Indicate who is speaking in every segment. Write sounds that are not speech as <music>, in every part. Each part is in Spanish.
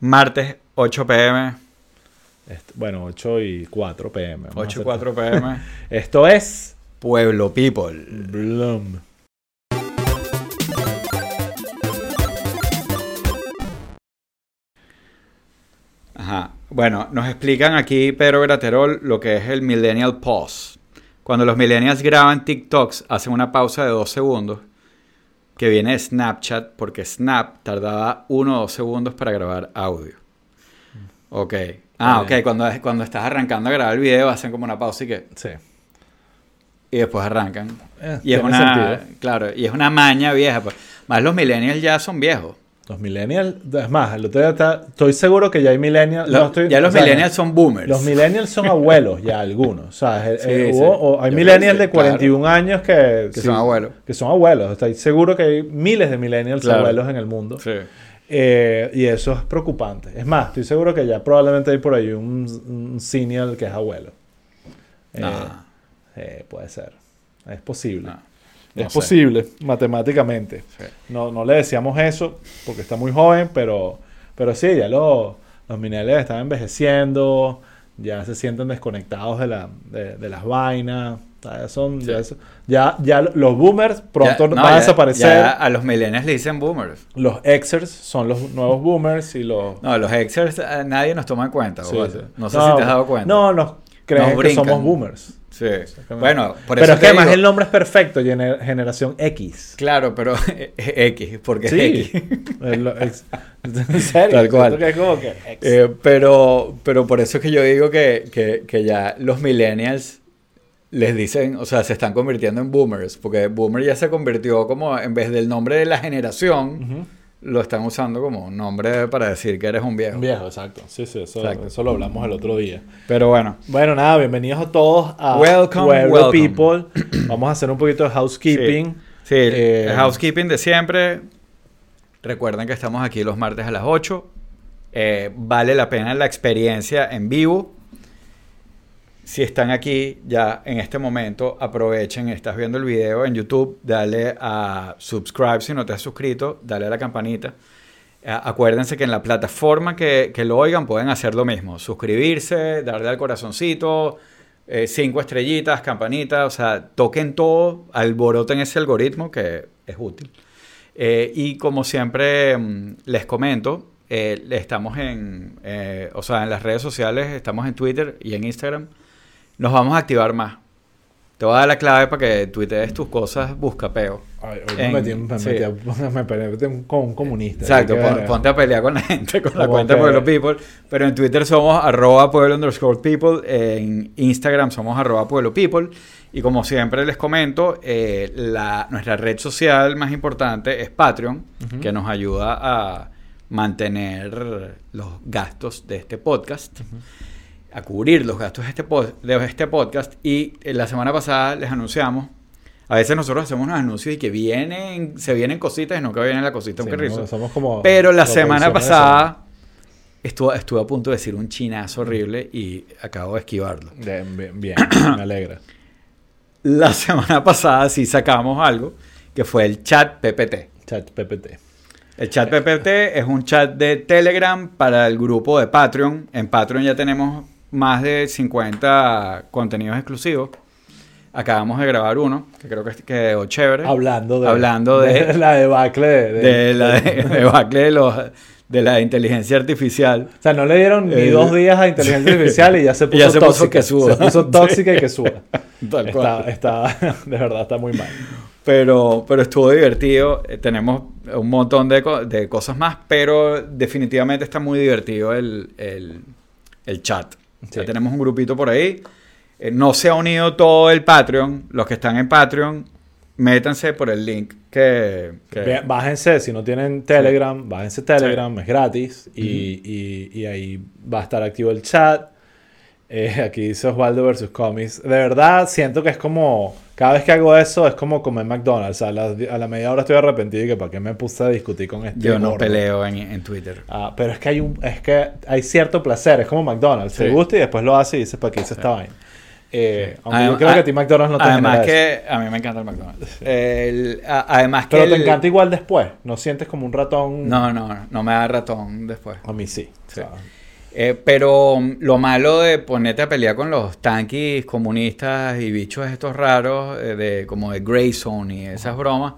Speaker 1: Martes 8 pm.
Speaker 2: Bueno, 8 y 4 pm. vamos a
Speaker 1: 8 y
Speaker 2: hacer-
Speaker 1: 4 pm. <laughs>
Speaker 2: Esto es
Speaker 1: Pueblo People.
Speaker 2: Bloom.
Speaker 1: Ajá. Bueno, nos explican aquí Pedro Graterol lo que es el Millennial Pause. Cuando los millennials graban TikToks, hacen una pausa de dos segundos, que viene de Snapchat, porque Snap tardaba uno o dos segundos para grabar audio. Ok. Ah, ok. Cuando, cuando estás arrancando a grabar el video, hacen como una pausa y que...
Speaker 2: Sí.
Speaker 1: Y después arrancan.
Speaker 2: Eh,
Speaker 1: Y es una...
Speaker 2: sentido.
Speaker 1: Claro, y es una maña vieja. Pues. Más los millennials ya son viejos.
Speaker 2: Los millennials, es más, el otro día está- estoy seguro que ya hay millennials.
Speaker 1: Lo-
Speaker 2: no estoy-
Speaker 1: ya los
Speaker 2: o sea,
Speaker 1: millennials son boomers.
Speaker 2: Los millennials son abuelos ya algunos. O sea, eh,
Speaker 1: Sí,
Speaker 2: eh,
Speaker 1: sí.
Speaker 2: hubo- o hay
Speaker 1: Yo
Speaker 2: millennials
Speaker 1: creo
Speaker 2: de
Speaker 1: que sí,
Speaker 2: 41 años que,
Speaker 1: Que
Speaker 2: sí,
Speaker 1: son abuelos.
Speaker 2: Que son abuelos. Estoy seguro que hay miles de millennials
Speaker 1: Claro.
Speaker 2: abuelos en el mundo.
Speaker 1: Sí.
Speaker 2: Eh, y eso es preocupante. Es más, estoy seguro que ya probablemente hay por ahí un, un senior que es abuelo. Eh,
Speaker 1: Ah.
Speaker 2: eh, puede ser. Es posible.
Speaker 1: No, no
Speaker 2: es
Speaker 1: sé.
Speaker 2: posible, matemáticamente.
Speaker 1: Sí.
Speaker 2: No, no le decíamos eso porque está muy joven, pero, pero sí, ya lo- los millennials están envejeciendo, ya se sienten desconectados de, la, de, de las vainas. o sea, ya, son, ya, eso- ya, ya los boomers pronto
Speaker 1: Ya- no,
Speaker 2: van a desaparecer.
Speaker 1: ya a los millennials le dicen boomers.
Speaker 2: Los Xers son los nuevos boomers y los...
Speaker 1: No, los exers eh, nadie nos toma en cuenta.
Speaker 2: Sí, sí.
Speaker 1: No sé si te has dado cuenta.
Speaker 2: No, nos creen que somos boomers.
Speaker 1: Sí. Bueno, por
Speaker 2: pero
Speaker 1: eso
Speaker 2: es que además
Speaker 1: digo-
Speaker 2: el nombre es perfecto, gener- generación X.
Speaker 1: Claro, pero <laughs> X, porque es
Speaker 2: Sí,
Speaker 1: X.
Speaker 2: lo- <laughs> es- en serio.
Speaker 1: Tal cual.
Speaker 2: siento que es como que X.
Speaker 1: Eh, pero, pero por eso es que yo digo que, que, que ya los millennials les dicen, o sea, se están convirtiendo en boomers, porque boomer ya se convirtió como, en vez del nombre de la generación. Lo están usando como un nombre para decir que eres un viejo.
Speaker 2: Viejo, exacto. Sí, sí, eso, eso lo hablamos el otro día.
Speaker 1: Pero bueno,
Speaker 2: Bueno, nada, bienvenidos a todos a
Speaker 1: Welcome, welcome.
Speaker 2: People. Vamos a hacer un poquito de housekeeping.
Speaker 1: sí,
Speaker 2: Eh,
Speaker 1: el housekeeping de siempre. Recuerden que estamos aquí los martes a las 8. Eh, vale la pena la experiencia en vivo. Si están aquí ya en este momento, aprovechen, estás viendo el video en YouTube, dale a subscribe si no te has suscrito, dale a la campanita. Acuérdense que en la plataforma que, que lo oigan pueden hacer lo mismo, suscribirse, darle al corazoncito, eh, cinco estrellitas, campanita, o sea, toquen todo, alboroten ese algoritmo que es útil. Eh, y como siempre mm, les comento, eh, estamos en, eh, o sea, en las redes sociales, estamos en Twitter y en Instagram. Nos vamos a activar más. Te voy a dar la clave para que tuitees tus cosas buscapeo.
Speaker 2: Ay, hoy me metí, me
Speaker 1: sí.
Speaker 2: metí <laughs> me con un comunista.
Speaker 1: Exacto, pon- ponte a pelear con la <laughs> gente, con la cuenta
Speaker 2: que-
Speaker 1: Pueblo People. Pero en Twitter somos arroba pueblo underscore people. En Instagram somos arroba pueblo people. Y como siempre les comento, eh, la, nuestra red social más importante es Patreon, que nos ayuda a mantener los gastos de este podcast. A cubrir los gastos de este, de este podcast. Y eh, la semana pasada les anunciamos. A veces nosotros hacemos unos anuncios y que vienen, se vienen cositas y nunca viene la cosita,
Speaker 2: Sí, no, somos como
Speaker 1: Pero la semana pasada estuve, estuve a punto de decir un chinazo horrible y acabo de esquivarlo.
Speaker 2: De- bien, bien, <coughs> me alegra.
Speaker 1: La semana pasada sí sacamos algo que fue el chat PPT.
Speaker 2: Chat PPT.
Speaker 1: El chat PPT es un chat de Telegram para el grupo de Patreon. En Patreon ya tenemos más de 50 contenidos exclusivos. Acabamos de grabar uno, que creo que quedó chévere.
Speaker 2: Hablando de,
Speaker 1: Hablando de- <laughs>
Speaker 2: la debacle de, de-
Speaker 1: de la de, debacle de, los, de la inteligencia artificial.
Speaker 2: O sea, no le dieron ni
Speaker 1: El-
Speaker 2: dos días a inteligencia artificial y ya se <laughs> puso
Speaker 1: ya se puso
Speaker 2: tóxica.
Speaker 1: que suba.
Speaker 2: Se puso <laughs> tóxica y que suba.
Speaker 1: Tal cual.
Speaker 2: Está, está, de verdad, está muy mal.
Speaker 1: Pero, pero estuvo divertido. Eh, tenemos un montón de, de cosas más, pero definitivamente está muy divertido el, el- el chat. Ya
Speaker 2: Sí.
Speaker 1: tenemos un grupito por ahí. Eh, no se ha unido todo el Patreon. Los que están en Patreon, métanse por el link que... que-
Speaker 2: Bájense, si no tienen Telegram, bájense Telegram, es gratis y, y- y ahí va a estar activo el chat. Eh, <laughs> aquí dice Osvaldo versus Comics. De verdad, siento que es como, cada vez que hago eso es como comer McDonald's. A la, a la media hora estoy arrepentido y que para qué me puse a discutir con este
Speaker 1: Yo no
Speaker 2: gordo.
Speaker 1: peleo en, en Twitter.
Speaker 2: Ah, pero es que hay un, es que hay cierto placer, es como McDonald's.
Speaker 1: Sí.
Speaker 2: Te gusta y después lo hace y dices, ¿para qué hice esta vaina? Eh, aunque
Speaker 1: Adem-
Speaker 2: yo creo que a ti McDonald's no te
Speaker 1: Además
Speaker 2: eso.
Speaker 1: que a mí me encanta el McDonald's. El- a- además que
Speaker 2: Pero te
Speaker 1: el-
Speaker 2: encanta igual después. No sientes como un ratón.
Speaker 1: No, no, no me da ratón después.
Speaker 2: A mí sí.
Speaker 1: Sí.
Speaker 2: O sea,
Speaker 1: Eh, pero mm, lo malo de ponerte a pelear con los tanquis comunistas y bichos estos raros, eh, de, como de Grey Zone y esas bromas,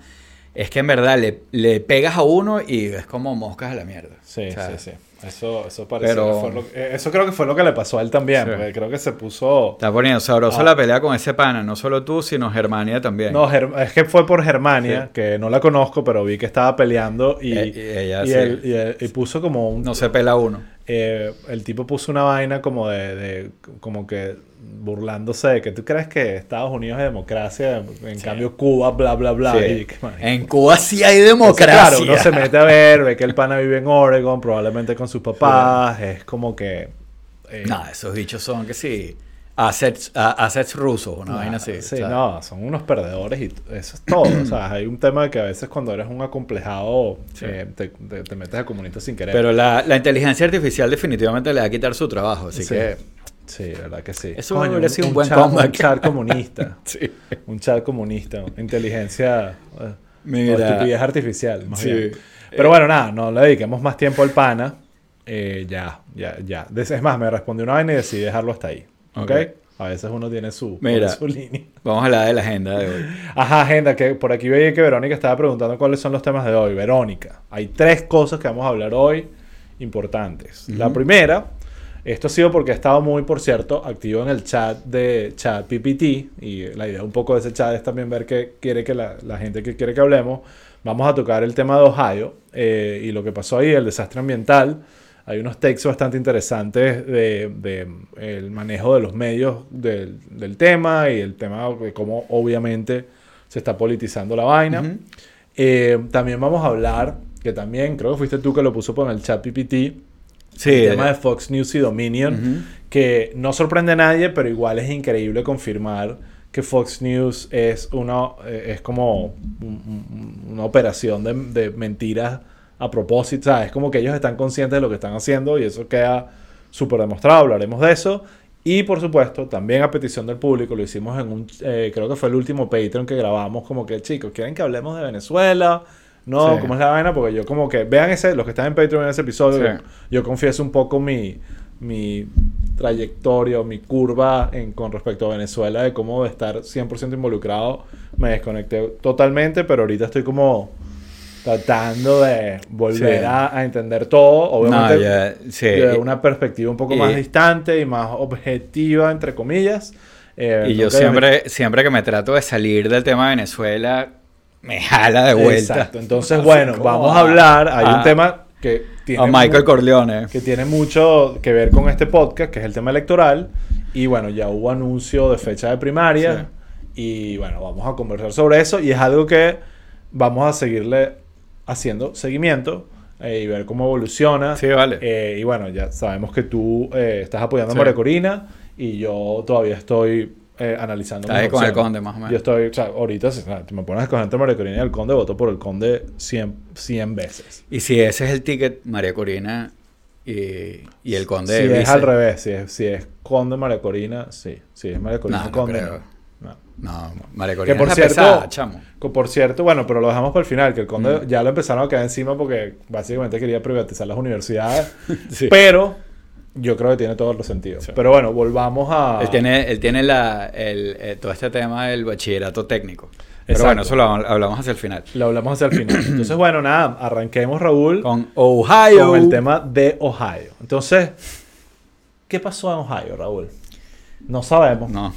Speaker 1: es que en verdad le, le pegas a uno y es como moscas a la mierda.
Speaker 2: sí, sí, sí. Eso, eso parece
Speaker 1: pero-
Speaker 2: que fue lo, eh, eso creo que fue lo que le pasó a él también.
Speaker 1: Sí.
Speaker 2: Porque creo que se puso.
Speaker 1: Está poniendo sabroso
Speaker 2: Ah.
Speaker 1: la pelea con ese pana, no solo tú, sino Germania también.
Speaker 2: No, Ger- es que fue por Germania,
Speaker 1: Sí.
Speaker 2: que no la conozco, pero vi que estaba peleando y,
Speaker 1: Eh, y ella
Speaker 2: y
Speaker 1: sí.
Speaker 2: él- y él- y puso como un...
Speaker 1: No se pela uno.
Speaker 2: eh, el tipo puso una vaina como de, de- como que burlándose de que tú crees que Estados Unidos es democracia, en cambio Cuba, bla, bla, bla.
Speaker 1: Sí.
Speaker 2: que,
Speaker 1: En Cuba sí hay
Speaker 2: Entonces,
Speaker 1: democracia.
Speaker 2: Claro, uno se mete a ver, ve que el pana vive en Oregon, probablemente con sus papás, es como que... eh,
Speaker 1: No, esos bichos son que sí. Assets, a- assets rusos, una vaina así.
Speaker 2: Sí,
Speaker 1: o sea,
Speaker 2: no, son unos perdedores y eso es todo. o sea, hay un tema de que a veces cuando eres un acomplejado
Speaker 1: Sí.
Speaker 2: eh, te, te- te metes a comunista sin querer.
Speaker 1: Pero la, la inteligencia artificial definitivamente le va a quitar su trabajo, así
Speaker 2: Sí.
Speaker 1: que...
Speaker 2: Sí, verdad que sí.
Speaker 1: Eso hubiera sido un buen
Speaker 2: chat,
Speaker 1: comeback.
Speaker 2: Un chat comunista. <laughs>
Speaker 1: Sí.
Speaker 2: un chat comunista. Inteligencia. eh,
Speaker 1: Mira.
Speaker 2: estupidez artificial. Más
Speaker 1: Sí.
Speaker 2: bien. Pero bueno, nada, no le dediquemos más tiempo al pana. Eh, ya, ya, ya. Es más, me respondió una vaina y decidí dejarlo hasta ahí. ¿Ok?
Speaker 1: Ok.
Speaker 2: A veces uno tiene su,
Speaker 1: Mira.
Speaker 2: su línea.
Speaker 1: Vamos a hablar de la agenda de hoy. <laughs>
Speaker 2: Ajá, agenda, que por aquí veía que Verónica estaba preguntando cuáles son los temas de hoy. Verónica, hay tres cosas que vamos a hablar hoy importantes. La
Speaker 1: Ujú.
Speaker 2: primera, esto ha sido porque he estado muy, por cierto, activo en el chat de chat PPT y la idea un poco de ese chat es también ver qué quiere que la, la gente que quiere que hablemos. Vamos a tocar el tema de Ohio eh, y lo que pasó ahí, el desastre ambiental. Hay unos textos bastante interesantes de, de, el manejo de los medios del, del tema y el tema de cómo obviamente se está politizando la vaina.
Speaker 1: Ujú.
Speaker 2: Eh, también vamos a hablar, que también creo que fuiste tú que lo puso por el chat PPT,
Speaker 1: Sí.
Speaker 2: el tema de Fox News y Dominion, que no sorprende a nadie, pero igual es increíble confirmar que Fox News es una eh, es como un- un- una operación de, de mentiras a propósito, ¿sabes? Es como que ellos están conscientes de lo que están haciendo y eso queda súper demostrado, hablaremos de eso. Y por supuesto, también a petición del público, lo hicimos en un, eh, creo que fue el último Patreon que grabamos, como que chicos, ¿quieren que hablemos de Venezuela? No,
Speaker 1: Sí.
Speaker 2: ¿cómo es la vaina? Porque yo como que, vean ese, los que están en Patreon en ese episodio,
Speaker 1: Sí.
Speaker 2: yo confieso un poco mi, mi trayectoria o mi curva en, con respecto a Venezuela, de cómo de estar 100% involucrado, me desconecté totalmente, pero ahorita estoy como tratando de volver
Speaker 1: Sí.
Speaker 2: a, a entender todo, obviamente
Speaker 1: No, sí.
Speaker 2: de una perspectiva un poco
Speaker 1: y-
Speaker 2: más distante y más objetiva, entre comillas. Eh,
Speaker 1: Y yo siempre, siempre que me trato de salir del tema de Venezuela, me jala de vuelta.
Speaker 2: Exacto. Entonces, bueno,
Speaker 1: ¿Cómo
Speaker 2: vamos
Speaker 1: va?
Speaker 2: a hablar. Hay un tema que tiene
Speaker 1: A Michael Corleone.
Speaker 2: que tiene mucho que ver con este podcast, que es el tema electoral. Y bueno, ya hubo anuncio de fecha de primaria. Y bueno, vamos a conversar sobre eso. Y es algo que vamos a seguirle haciendo seguimiento eh, y ver cómo evoluciona.
Speaker 1: Sí, vale.
Speaker 2: Eh, y bueno, ya sabemos que tú eh, estás apoyando a. María Corina y yo todavía estoy eh, analizando.
Speaker 1: Estás con el conde, más o menos.
Speaker 2: Yo estoy, o sea, ahorita, si me pones escoger entre María Corina y el conde, voto por el conde 100, 100 veces.
Speaker 1: Y si ese es el ticket, María Corina y, y el conde
Speaker 2: si es al revés, si es, si es conde María Corina, sí. Si es María Corina
Speaker 1: No, no
Speaker 2: conde.
Speaker 1: creo.
Speaker 2: no.
Speaker 1: No, María Corina
Speaker 2: Que por
Speaker 1: es
Speaker 2: cierto,
Speaker 1: pesada, chamo.
Speaker 2: Por cierto, bueno, pero lo dejamos para el final, que el conde
Speaker 1: Mm.
Speaker 2: ya lo empezaron a caer encima porque básicamente quería privatizar las universidades. <laughs>
Speaker 1: Sí.
Speaker 2: Pero yo creo que tiene todos los sentidos.
Speaker 1: Sí.
Speaker 2: Pero bueno, volvamos a...
Speaker 1: Él tiene, él tiene la, el, eh, todo este tema del bachillerato técnico. Pero bueno, eso lo hablamos hacia el final.
Speaker 2: Lo hablamos hacia el final. <clears throat> Entonces, bueno, nada, arranquemos, Raúl, con,
Speaker 1: Con Ohio.
Speaker 2: el tema de Ohio. Entonces, ¿qué pasó en Ohio, Raúl? No sabemos. No,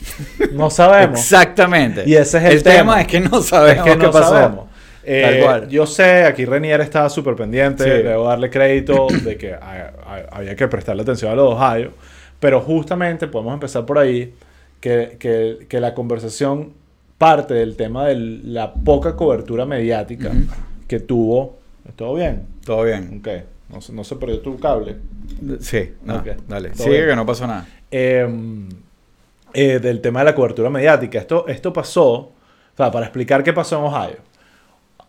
Speaker 1: No.
Speaker 2: sabemos. <laughs>
Speaker 1: Exactamente.
Speaker 2: Y ese es el tema.
Speaker 1: tema. es que no sabemos
Speaker 2: Es que
Speaker 1: qué
Speaker 2: no
Speaker 1: pasó.
Speaker 2: sabemos. Eh,
Speaker 1: cual.
Speaker 2: Yo sé, aquí Renier estaba súper pendiente,
Speaker 1: Sí.
Speaker 2: debo darle crédito <clears throat> de que ha- ha- había que prestarle atención a los Ohio, pero justamente podemos empezar por ahí, que, que- que la conversación parte del tema de la poca cobertura mediática
Speaker 1: Ujú.
Speaker 2: que tuvo. ¿Todo bien?
Speaker 1: Todo bien.
Speaker 2: Ok, no, se- no se perdió tu cable.
Speaker 1: Sí, no,
Speaker 2: Ok.
Speaker 1: dale. Sigue
Speaker 2: bien.
Speaker 1: que no pasó nada.
Speaker 2: Eh, eh, del tema de la cobertura mediática. Esto, esto pasó, o sea, para explicar qué pasó en Ohio.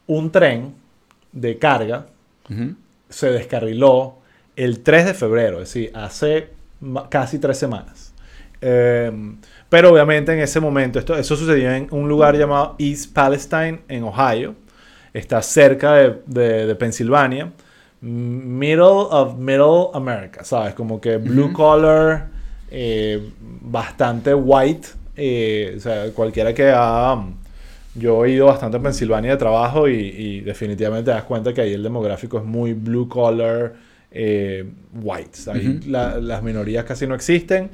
Speaker 2: Un tren de carga se descarriló el 3 de febrero, es decir, hace casi tres semanas. Eh, Pero obviamente en ese momento, esto, eso sucedió en un lugar llamado East Palestine, en Ohio. Está cerca de, de, de Pensilvania. Middle of Middle America, ¿sabes? Como que blue collar, eh, bastante white. eh, o sea, cualquiera que ha... Yo he ido bastante a Pensilvania de trabajo y, y definitivamente te das cuenta que ahí el demográfico es muy blue collar, eh, white. Ahí la- las minorías casi no existen.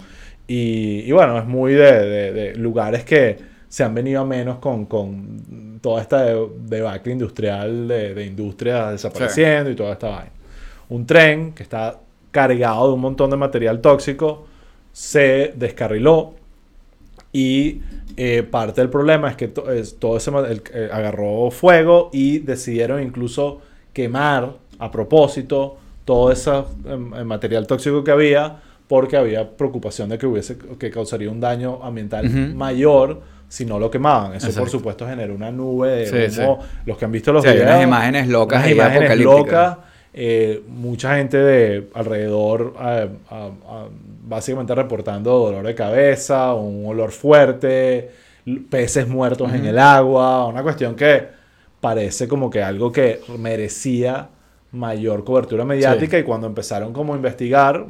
Speaker 2: Y, y bueno, es muy de, de- de lugares que se han venido a menos con, con toda esta de- debacle industrial de, de industrias desapareciendo y toda esta vaina. Un tren que está cargado de un montón de material tóxico se descarriló y eh, parte del problema es que to- es- todo ese el- eh, agarró fuego y decidieron incluso quemar a propósito todo ese em, em, material tóxico que había porque había preocupación de que hubiese que causaría un daño ambiental mayor si no lo quemaban. Eso por supuesto generó una nube de
Speaker 1: Sí,
Speaker 2: humo. Los que han visto los
Speaker 1: Sí, hay unas imágenes locas
Speaker 2: unas imágenes locas. Eh, mucha gente de alrededor eh, a- a- básicamente reportando dolor de cabeza, un olor fuerte, peces muertos en el agua, una cuestión que parece como que algo que merecía mayor cobertura mediática y cuando empezaron como a investigar,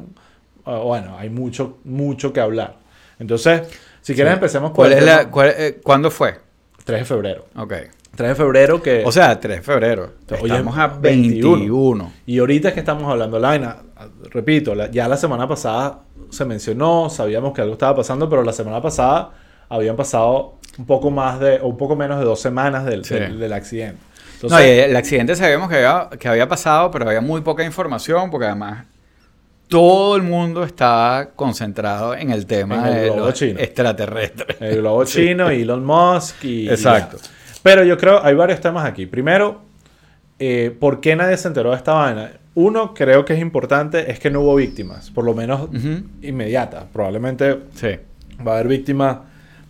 Speaker 2: ah, bueno, hay mucho, mucho que hablar. Entonces, si quieres
Speaker 1: Sí.
Speaker 2: empecemos por
Speaker 1: ¿Cuál es la, cuál- eh, ¿Cuándo fue?
Speaker 2: 3 de febrero.
Speaker 1: Ok.
Speaker 2: 3 de febrero que...
Speaker 1: O sea, 3 de febrero.
Speaker 2: Hoy
Speaker 1: Estamos
Speaker 2: es
Speaker 1: a
Speaker 2: 21.
Speaker 1: 21.
Speaker 2: Y ahorita es que estamos hablando de la vaina, repito, la- ya la semana pasada se mencionó, sabíamos que algo estaba pasando, pero la semana pasada habían pasado un poco más de, o un poco menos de dos semanas del,
Speaker 1: Sí.
Speaker 2: del, del accidente.
Speaker 1: No, y el accidente sabíamos que había, que había pasado, pero había muy poca información porque además todo el mundo estaba concentrado en el tema
Speaker 2: En el
Speaker 1: de
Speaker 2: globo
Speaker 1: los
Speaker 2: chino.
Speaker 1: extraterrestres.
Speaker 2: el globo <laughs> chino, Elon Musk y...
Speaker 1: Exacto.
Speaker 2: Pero yo creo, hay varios temas aquí. Primero, eh, ¿por qué nadie se enteró de esta vaina? Uno, creo que es importante, es que no hubo víctimas, por lo menos
Speaker 1: Ujú.
Speaker 2: inmediatas. Probablemente
Speaker 1: Sí.
Speaker 2: va a haber víctimas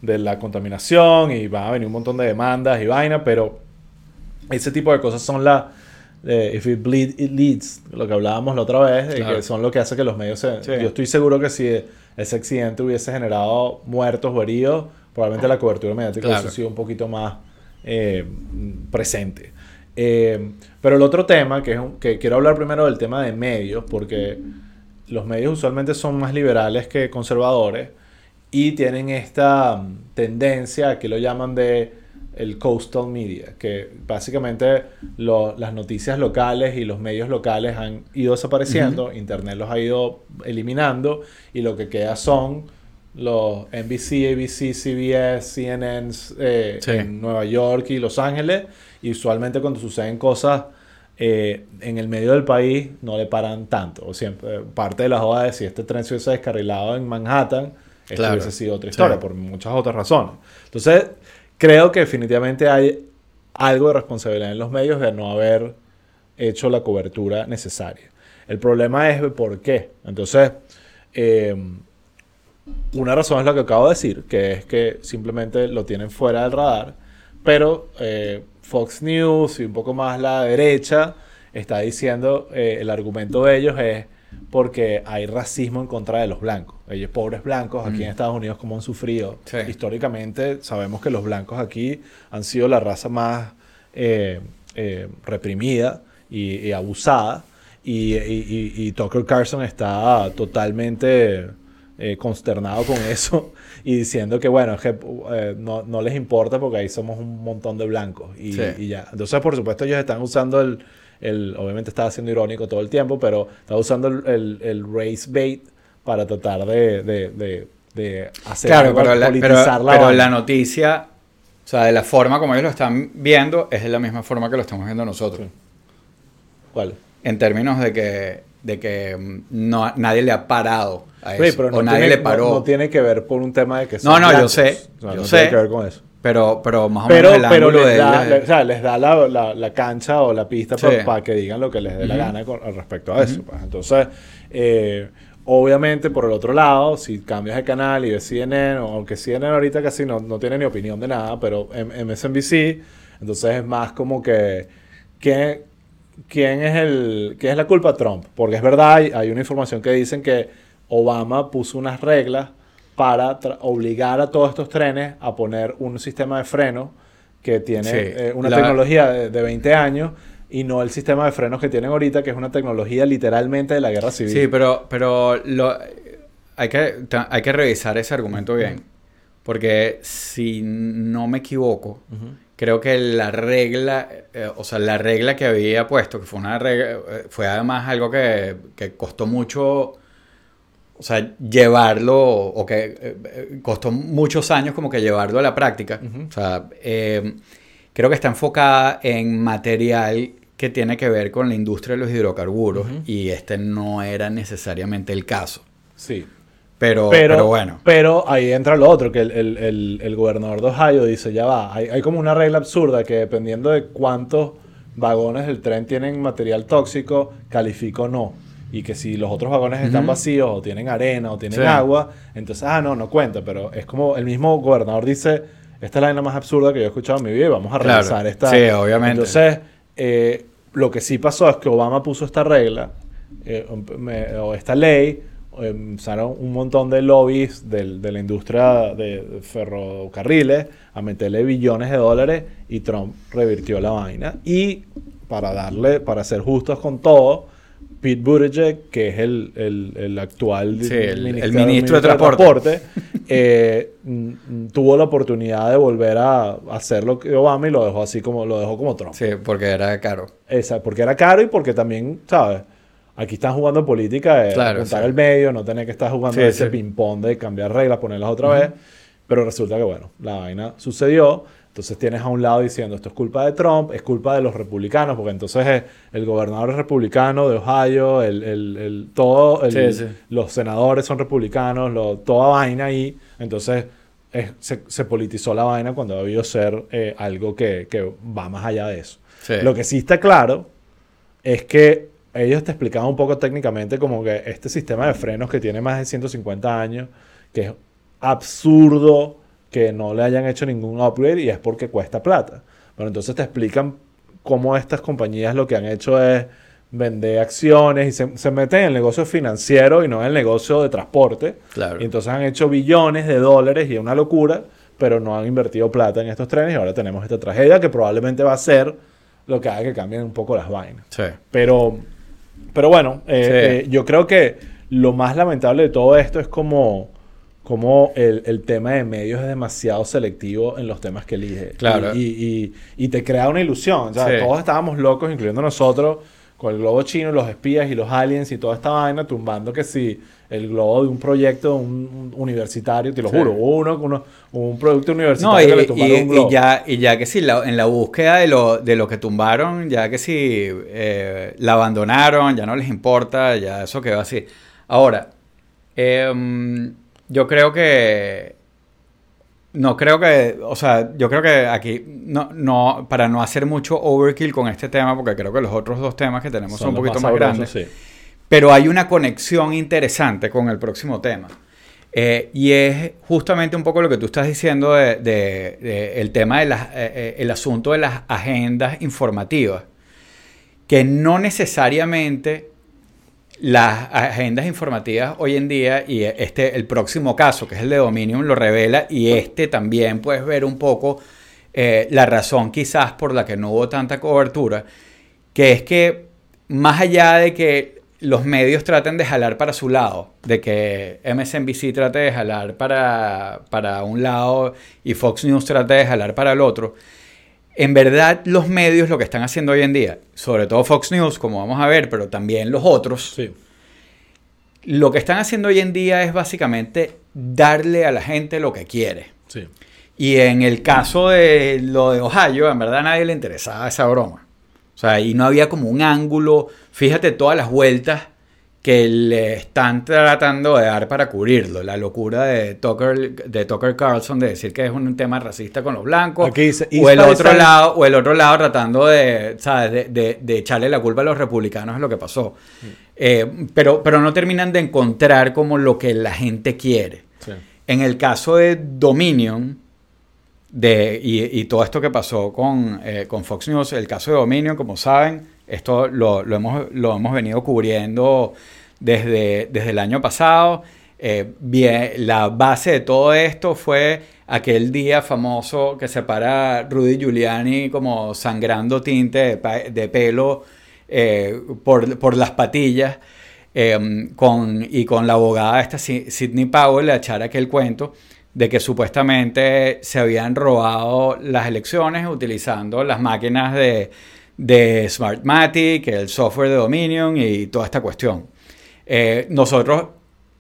Speaker 2: de la contaminación y va a venir un montón de demandas y vaina, pero ese tipo de cosas son la eh, if it bleed it leads, lo que hablábamos la otra vez,
Speaker 1: Claro.
Speaker 2: que son lo que hace que los medios se...
Speaker 1: Sí.
Speaker 2: Yo estoy seguro que si ese accidente hubiese generado muertos o heridos, probablemente la cobertura mediática
Speaker 1: Claro.
Speaker 2: hubiese sido un poquito más eh, presente. Eh, pero el otro tema, que, es un- que quiero hablar primero del tema de medios, porque los medios usualmente son más liberales que conservadores y tienen esta mm, tendencia, aquí lo llaman de el coastal media, que básicamente lo- las noticias locales y los medios locales han ido desapareciendo, Internet los ha ido eliminando y lo que queda son los NBC, ABC, CBS, CNN eh,
Speaker 1: Sí.
Speaker 2: en Nueva York y Los Ángeles y usualmente cuando suceden cosas eh, en el medio del país no le paran tanto. O siempre, parte de la joda de si este tren se hubiese descarrilado en Manhattan, esto
Speaker 1: Claro.
Speaker 2: hubiese sido otra
Speaker 1: Sí.
Speaker 2: historia, por muchas otras razones. Entonces, creo que definitivamente hay algo de responsabilidad en los medios de no haber hecho la cobertura necesaria. El problema es por qué. Entonces, eh, una razón es lo que acabo de decir, que es que simplemente lo tienen fuera del radar, pero eh, Fox News y un poco más la derecha está diciendo, eh, el argumento de ellos es porque hay racismo en contra de los blancos. Ellos, pobres blancos, aquí en Estados Unidos, como han sufrido.
Speaker 1: Sí.
Speaker 2: Históricamente, sabemos que los blancos aquí han sido la raza más eh, eh, reprimida y, y abusada. Y, y- y- y Tucker Carlson está totalmente eh, consternado con eso y diciendo que, bueno, es que, eh, no, no les importa porque ahí somos un montón de blancos y,
Speaker 1: Sí.
Speaker 2: y ya. Entonces, por supuesto, ellos están usando el, el- obviamente estaba siendo irónico todo el tiempo, pero está usando el, el- el race bait para tratar de, de, de- de hacer
Speaker 1: Claro,
Speaker 2: algo,
Speaker 1: pero la, pero,
Speaker 2: politizar la
Speaker 1: pero la noticia, o sea, de la forma como ellos lo están viendo, es de la misma forma que lo estamos viendo nosotros.
Speaker 2: ¿Cuál?
Speaker 1: En términos de que, de que mm, no, nadie le ha parado a eso.
Speaker 2: Sí, pero no
Speaker 1: o nadie
Speaker 2: tiene,
Speaker 1: le paró.
Speaker 2: No, no tiene que ver por un tema de que
Speaker 1: No, no, yo
Speaker 2: blancos.
Speaker 1: sé,
Speaker 2: O sea,
Speaker 1: yo
Speaker 2: no
Speaker 1: sé.
Speaker 2: tiene que ver con eso.
Speaker 1: pero, pero más o
Speaker 2: Pero,
Speaker 1: menos el
Speaker 2: pero
Speaker 1: ángulo
Speaker 2: les,
Speaker 1: de
Speaker 2: da, le- o sea, les da la, la- la cancha o la pista
Speaker 1: Sí.
Speaker 2: para que digan lo que les dé la
Speaker 1: Ujú.
Speaker 2: gana con, al respecto a eso. pues. Entonces, eh, obviamente, por el otro lado, si cambias de canal y de CNN, o aunque CNN ahorita casi no, no tiene ni opinión de nada, pero M- MSNBC, entonces es más como que... ¿quién, quién es el quién es la culpa Trump? Porque es verdad, hay, hay una información que dicen que Obama puso unas reglas para obligar a todos estos trenes a poner un sistema de freno que tiene
Speaker 1: Sí,
Speaker 2: eh, una
Speaker 1: la-
Speaker 2: tecnología de, de 20 años y no el sistema de frenos que tienen ahorita, que es una tecnología literalmente de la guerra civil.
Speaker 1: Sí, pero, pero lo, hay, que, hay que revisar ese argumento bien. Porque si no me equivoco. Creo que la regla, eh, o sea, la regla que había puesto, que fue una regla, eh, fue además algo que, que costó mucho, o sea, llevarlo, o que eh, costó muchos años como que llevarlo a la práctica. O sea, eh, creo que está enfocada en material que tiene que ver con la industria de los hidrocarburos y este no era necesariamente el caso.
Speaker 2: Sí.
Speaker 1: Pero,
Speaker 2: Pero,
Speaker 1: pero, bueno.
Speaker 2: pero ahí entra lo otro, que el, el- el- el gobernador de Ohio dice, ya va, hay, hay como una regla absurda que dependiendo de cuántos vagones del tren tienen material tóxico, califica o no. Y que si los otros vagones están vacíos o tienen arena o tienen
Speaker 1: Sí.
Speaker 2: agua, entonces, ah, no, no cuenta. Pero es como el mismo gobernador dice, esta es la vaina más absurda que yo he escuchado en mi vida y vamos a
Speaker 1: Claro.
Speaker 2: revisar esta.
Speaker 1: Sí, obviamente.
Speaker 2: Entonces, eh, lo que sí pasó es que Obama puso esta regla eh, me- o esta ley, eh, usaron un montón de lobbies del- de la industria de ferrocarriles a meterle billones de dólares y Trump revirtió la vaina. Y para darle, para ser justos con todo, Pete Buttigieg, que es el, el- el actual
Speaker 1: Sí, el-
Speaker 2: ministro,
Speaker 1: ministro de Transporte.
Speaker 2: eh, mm, mm, tuvo la oportunidad de volver a hacer lo que Obama y lo dejó así como lo dejó como Trump.
Speaker 1: Sí, porque era caro.
Speaker 2: Esa, porque era caro y porque también, ¿sabes? Aquí están jugando política de
Speaker 1: Claro,
Speaker 2: apuntar
Speaker 1: sí.
Speaker 2: al medio, no tener que estar jugando
Speaker 1: Sí,
Speaker 2: ese
Speaker 1: sí.
Speaker 2: ping-pong de cambiar reglas, ponerlas otra vez. Pero resulta que, bueno, la vaina sucedió. Entonces tienes a un lado diciendo esto es culpa de Trump, es culpa de los republicanos, porque entonces eh, el gobernador es republicano de Ohio, el, el- el- todo, el-
Speaker 1: Sí, sí.
Speaker 2: los senadores son republicanos, lo- toda vaina ahí. Entonces es- se, se politizó la vaina cuando debió ser eh, algo que, que va más allá de eso.
Speaker 1: Sí.
Speaker 2: Lo que sí está claro es que ellos te explicaban un poco técnicamente como que este sistema de frenos que tiene más de 150 años, que es absurdo que no le hayan hecho ningún upgrade y es porque cuesta plata. Pero entonces te explican cómo estas compañías lo que han hecho es vender acciones y se, se meten en el negocio financiero y no en el negocio de transporte.
Speaker 1: Claro.
Speaker 2: Y entonces han hecho billones de dólares y es una locura, pero no han invertido plata en estos trenes y ahora tenemos esta tragedia que probablemente va a ser lo que haga que cambien un poco las vainas.
Speaker 1: Sí.
Speaker 2: Pero, pero bueno, eh,
Speaker 1: Sí.
Speaker 2: eh, yo creo que lo más lamentable de todo esto es como, como el, el tema de medios es demasiado selectivo en los temas que elige.
Speaker 1: Claro.
Speaker 2: Y, y- y- y te crea una ilusión. O sea,
Speaker 1: Sí.
Speaker 2: Todos estábamos locos, incluyendo nosotros, con el globo chino, los espías y los aliens y toda esta vaina, tumbando que si el globo de un proyecto un, un universitario, te lo
Speaker 1: Sí.
Speaker 2: juro, uno, uno, un producto
Speaker 1: No,
Speaker 2: universitario
Speaker 1: y,
Speaker 2: que le tumbaron
Speaker 1: y-
Speaker 2: un globo.
Speaker 1: y ya, y ya que sí, la- en la búsqueda de lo, de lo que tumbaron, ya que sí, eh, la abandonaron, ya no les importa, ya eso quedó así. Ahora, em, yo creo que... No creo que, o sea, yo creo que aquí, no, no, para no hacer mucho overkill con este tema, porque creo que los otros dos temas que tenemos son, un poquito más, grandes,
Speaker 2: sí.
Speaker 1: Pero hay una conexión interesante con el próximo tema. Eh, y es justamente un poco lo que tú estás diciendo de, de- de el tema del el asunto de las agendas informativas. Que no necesariamente las agendas informativas hoy en día, y este, el próximo caso, que es el de Dominion, lo revela, y este también puedes ver un poco eh, la razón quizás por la que no hubo tanta cobertura, que es que más allá de que los medios traten de jalar para su lado, de que MSNBC trate de jalar para, para un lado y Fox News trate de jalar para el otro, en verdad los medios lo que están haciendo hoy en día, sobre todo Fox News, como vamos a ver, pero también los otros,
Speaker 2: Sí.
Speaker 1: lo que están haciendo hoy en día es básicamente darle a la gente lo que quiere.
Speaker 2: Sí.
Speaker 1: Y en el caso de lo de Ohio, en verdad a nadie le interesaba esa broma. O sea, y no había como un ángulo. Fíjate todas las vueltas que le están tratando de dar para cubrirlo. La locura de Tucker, de Tucker Carlson de decir que es un tema racista con los blancos.
Speaker 2: Aquí dice,
Speaker 1: o el otro lado, o el otro lado tratando de, ¿sabes? De, de- de echarle la culpa a los republicanos de lo que pasó. Eh, pero, pero no terminan de encontrar como lo que la gente quiere.
Speaker 2: Sí.
Speaker 1: En el caso de Dominion, de, y, todo esto que pasó con, eh, con Fox News, el caso de Dominion, como saben, esto lo, lo hemos, lo hemos venido cubriendo desde, desde el año pasado. eh, la base de todo esto fue aquel día famoso que separa Rudy Giuliani como sangrando tinte de, pelo eh, por, por las patillas con, y con la abogada esta Si- Sidney Powell a echar aquel cuento de que supuestamente se habían robado las elecciones utilizando las máquinas de, de Smartmatic, el software de Dominion y toda esta cuestión. Eh, nosotros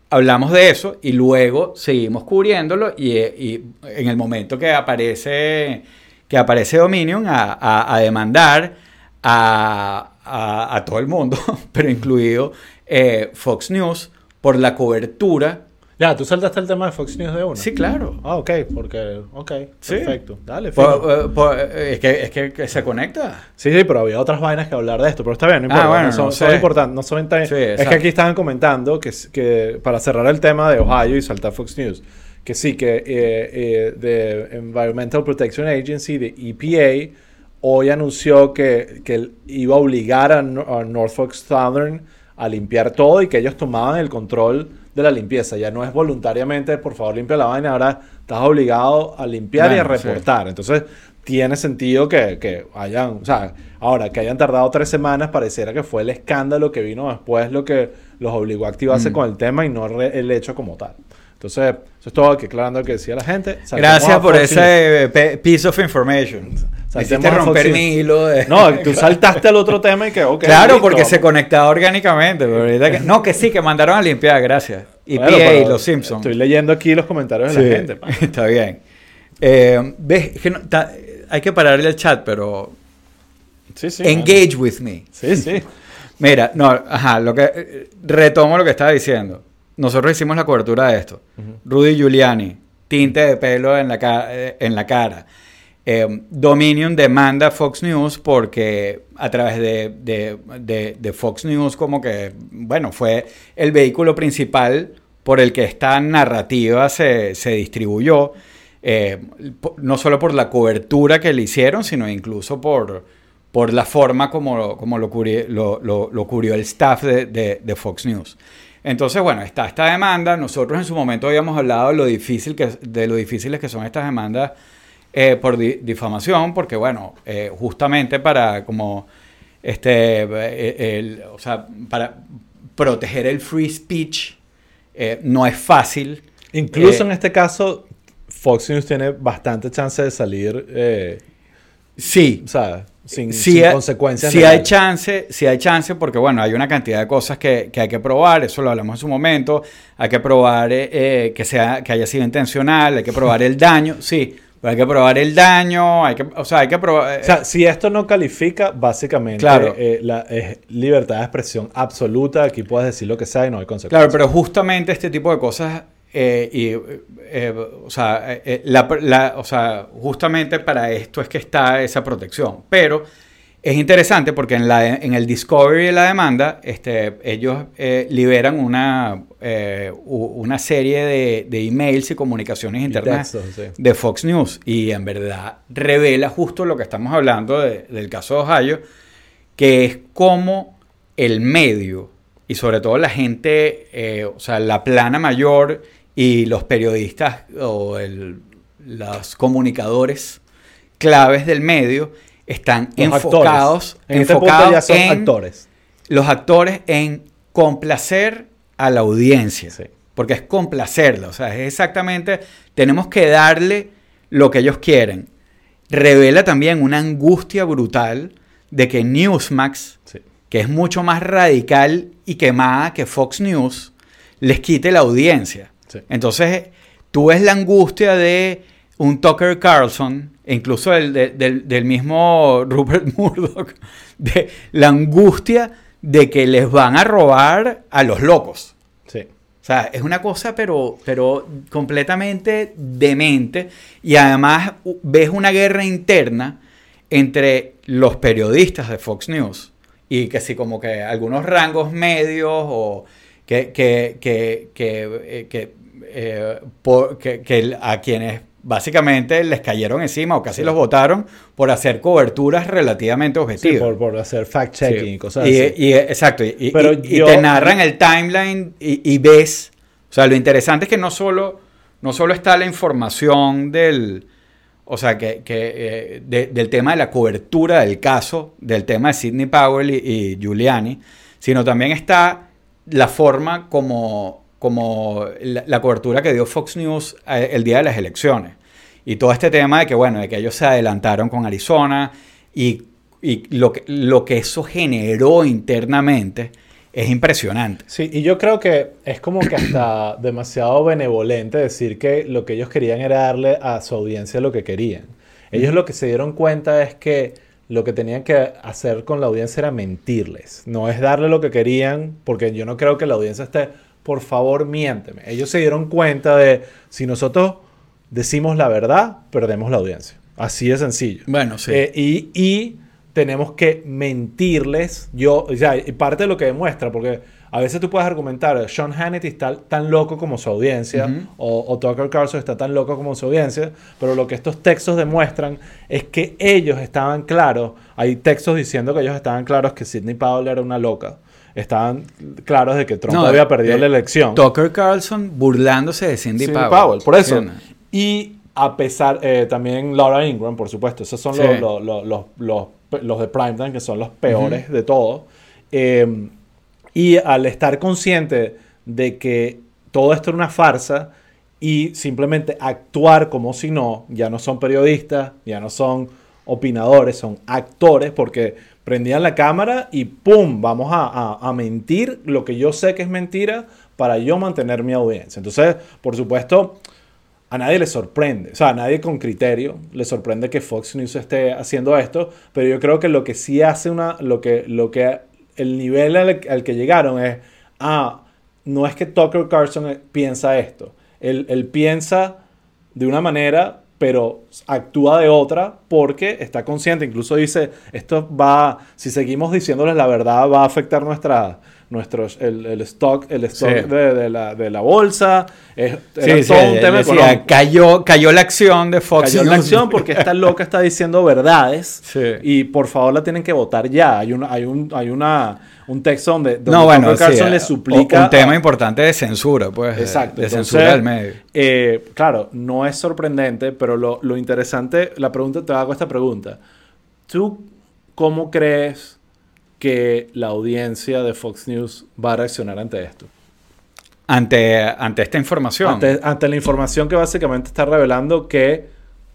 Speaker 1: hablamos de eso y luego seguimos cubriéndolo y, en el momento que aparece, que aparece Dominion a, demandar a, a- a todo el mundo, <laughs> pero incluido eh, Fox News, por la cobertura.
Speaker 2: Ya, tú saltaste el tema de Fox News de uno.
Speaker 1: Sí, claro.
Speaker 2: Ah, ok, porque. Ok,
Speaker 1: Sí.
Speaker 2: perfecto. Dale.
Speaker 1: Por- eh, por- eh, es, que, es que- se conecta.
Speaker 2: Sí, sí, pero había otras vainas que hablar de esto, pero está bien, no
Speaker 1: Ah,
Speaker 2: importa.
Speaker 1: bueno,
Speaker 2: no son,
Speaker 1: no
Speaker 2: son
Speaker 1: sé.
Speaker 2: importantes, no son
Speaker 1: Sí,
Speaker 2: es que aquí estaban comentando que, que para cerrar el tema de Ohio y saltar Fox News, que sí, que eh, eh, de Environmental Protection Agency, de EPA, hoy anunció que, que iba a obligar a, a Norfolk Southern a limpiar todo y que ellos tomaban el control de la limpieza. Ya no es voluntariamente, por favor, limpia la vaina, ahora estás obligado a limpiar y a
Speaker 1: Bueno, sí.
Speaker 2: reportar. Entonces, tiene sentido que, que hayan, o sea, ahora que hayan tardado tres semanas, pareciera que fue el escándalo que vino después lo que los obligó a activarse
Speaker 1: Mm.
Speaker 2: con el tema y no re- el hecho como tal. Entonces, eso es todo aquí aclarando lo que decía la gente.
Speaker 1: Gracias por ese eh, piece of information. Hiciste romper mi hilo de...
Speaker 2: No, tú saltaste al otro tema y que, ok.
Speaker 1: Claro,
Speaker 2: listo,
Speaker 1: porque
Speaker 2: vamos.
Speaker 1: se conectaba orgánicamente. pero ahorita que- no, que sí, que mandaron a limpiar, gracias. Y
Speaker 2: Bueno,
Speaker 1: PA y los Simpsons.
Speaker 2: Estoy leyendo aquí los comentarios de
Speaker 1: Sí,
Speaker 2: la gente. <laughs>
Speaker 1: Está bien. Eh, ves, que no- ta- hay que pararle el chat, pero
Speaker 2: Sí, sí.
Speaker 1: engage with me.
Speaker 2: Sí, sí. <laughs>
Speaker 1: Mira, no, ajá, lo que retomo lo que estaba diciendo. Nosotros hicimos la cobertura de esto. Rudy Giuliani, tinte de pelo en la, ca- eh, en la cara. Eh, Dominion demanda Fox News porque a través de, Fox News como que, bueno, fue el vehículo principal por el que esta narrativa se, se distribuyó. Po- no solo por la cobertura que le hicieron, sino incluso por, por la forma como, como lo, cubri- lo, lo- lo cubrió el staff de Fox News. Entonces, bueno, está esta demanda. Nosotros en su momento habíamos hablado de lo difícil que, de lo difíciles que son estas demandas eh, por di- difamación, porque bueno, eh, justamente para como este, eh, el- o sea, para proteger el free speech eh, no es fácil.
Speaker 2: Incluso
Speaker 1: Eh,
Speaker 2: en este caso, Fox News tiene bastante chance de salir, eh,
Speaker 1: Sí,
Speaker 2: o sea, sin,
Speaker 1: sí
Speaker 2: sin
Speaker 1: hay-
Speaker 2: consecuencias.
Speaker 1: sí hay chance, sí hay chance porque bueno, hay una cantidad de cosas que, que hay que probar, eso lo hablamos en su momento, hay que probar eh, que, sea, que haya sido intencional, hay que probar el daño, sí, hay que probar el daño, hay que, o sea, hay que probar...
Speaker 2: O sea, si esto no califica, básicamente
Speaker 1: Claro.
Speaker 2: eh, la, es libertad de expresión absoluta. Aquí puedes decir lo que sea y no hay
Speaker 1: Claro,
Speaker 2: consecuencias.
Speaker 1: pero justamente este tipo de cosas, eh, y, eh, o, sea, eh, eh, la- la- o sea, justamente para esto es que está esa protección. Pero es interesante porque en, la, en el discovery de la demanda, este, ellos eh, liberan una, eh, una serie de, de emails y comunicaciones
Speaker 2: Y
Speaker 1: internas
Speaker 2: textos, sí.
Speaker 1: de Fox News y en verdad revela justo lo que estamos hablando de- del caso de Ohio, que es como el medio y sobre todo la gente, eh, o sea, la plana mayor y los periodistas o el- los comunicadores claves del medio están
Speaker 2: Los
Speaker 1: enfocados.
Speaker 2: En este
Speaker 1: enfocados
Speaker 2: ya son
Speaker 1: en
Speaker 2: actores.
Speaker 1: los actores en complacer a la audiencia.
Speaker 2: Sí.
Speaker 1: Porque es complacerla. O sea, es exactamente, tenemos que darle lo que ellos quieren. Revela también una angustia brutal de que Newsmax,
Speaker 2: Sí.
Speaker 1: que es mucho más radical y quemada que Fox News, les quite la audiencia.
Speaker 2: Sí.
Speaker 1: Entonces, tú ves la angustia de un Tucker Carlson, incluso el de- del, del mismo Rupert <laughs> Murdoch, de la angustia de que les van a robar a los locos.
Speaker 2: Sí.
Speaker 1: O sea, es una cosa, pero, pero completamente demente. Y además ves una guerra interna entre los periodistas de Fox News y que sí, como que algunos rangos medios o que, que, que, que, eh, que, eh, por- que- que a quienes básicamente les cayeron encima o casi
Speaker 2: Sí.
Speaker 1: los votaron por hacer coberturas relativamente
Speaker 2: Sí,
Speaker 1: objetivas.
Speaker 2: por, por hacer fact-checking
Speaker 1: Sí.
Speaker 2: y cosas
Speaker 1: y,
Speaker 2: así.
Speaker 1: y- exacto, y,
Speaker 2: Pero
Speaker 1: y-
Speaker 2: yo-
Speaker 1: te narran el timeline y, ves, o sea, lo interesante es que no solo, no solo está la información del, o sea, que, que, eh, de- del tema de la cobertura del caso, del tema de Sidney Powell y Giuliani, sino también está la forma como, como la, la cobertura que dio Fox News eh, el día de las elecciones. Y todo este tema de que, bueno, de que ellos se adelantaron con Arizona y, y lo, que, lo que eso generó internamente es impresionante.
Speaker 2: Sí, y yo creo que es como que hasta <clears throat> demasiado benevolente decir que lo que ellos querían era darle a su audiencia lo que querían. Ellos lo que se dieron cuenta es que lo que tenían que hacer con la audiencia era mentirles. No es darle lo que querían, porque yo no creo que la audiencia esté, por favor, miénteme. Ellos se dieron cuenta de, si nosotros decimos la verdad, perdemos la audiencia. Así de sencillo.
Speaker 1: Bueno, sí.
Speaker 2: Eh, y, y tenemos que mentirles. Yo, o sea, y parte de lo que demuestra, porque a veces tú puedes argumentar, Sean Hannity está tan loco como su audiencia, o, o Tucker Carlson está tan loco como su audiencia, pero lo que estos textos demuestran es que ellos estaban claros. Hay textos diciendo que ellos estaban claros que Sidney Powell era una loca. Estaban claros de que Trump
Speaker 1: No,
Speaker 2: había perdido
Speaker 1: eh,
Speaker 2: la elección.
Speaker 1: Tucker Carlson burlándose de Cindy,
Speaker 2: Cindy
Speaker 1: Powell.
Speaker 2: Powell, por eso.
Speaker 1: Sí, ¿no?
Speaker 2: Y a pesar, eh, también Laura Ingram, por supuesto, esos son
Speaker 1: Sí.
Speaker 2: los, los, los, de Primetime, que son los peores de todos. Eh, y al estar consciente de que todo esto era una farsa y simplemente actuar como si no, ya no son periodistas, ya no son opinadores, son actores, porque prendían la cámara y ¡pum! Vamos a, a- mentir lo que yo sé que es mentira para yo mantener mi audiencia. Entonces, por supuesto, a nadie le sorprende, o sea, a nadie con criterio le sorprende que Fox News esté haciendo esto, pero yo creo que lo que sí hace una, lo que, lo que, el nivel al, al que llegaron es, ah, no es que Tucker Carlson piensa esto, él, él piensa de una manera, pero actúa de otra porque está consciente, incluso dice, esto va, si seguimos diciéndoles la verdad, va a afectar nuestra... Nuestros, el, el stock, el stock
Speaker 1: Sí.
Speaker 2: de, de la, de la bolsa, es, era
Speaker 1: Sí, sí,
Speaker 2: todo un
Speaker 1: él
Speaker 2: tema
Speaker 1: decía, cayó, cayó la acción de Fox
Speaker 2: Cayó la acción <laughs> porque esta loca está diciendo verdades
Speaker 1: Sí.
Speaker 2: y por favor la tienen que votar ya. Hay, una, hay, un, hay una, un texto donde, donde
Speaker 1: No, bueno, sí,
Speaker 2: le
Speaker 1: o-
Speaker 2: suplica.
Speaker 1: Un tema
Speaker 2: a-
Speaker 1: importante de censura, pues.
Speaker 2: Exacto.
Speaker 1: De,
Speaker 2: entonces,
Speaker 1: censura del medio.
Speaker 2: eh, claro, no es sorprendente, pero lo, lo interesante, la pregunta, te hago esta pregunta. ¿Tú cómo crees que la audiencia de Fox News va a reaccionar ante esto?
Speaker 1: Ante, ante esta información.
Speaker 2: Ante, ante la información que básicamente está revelando que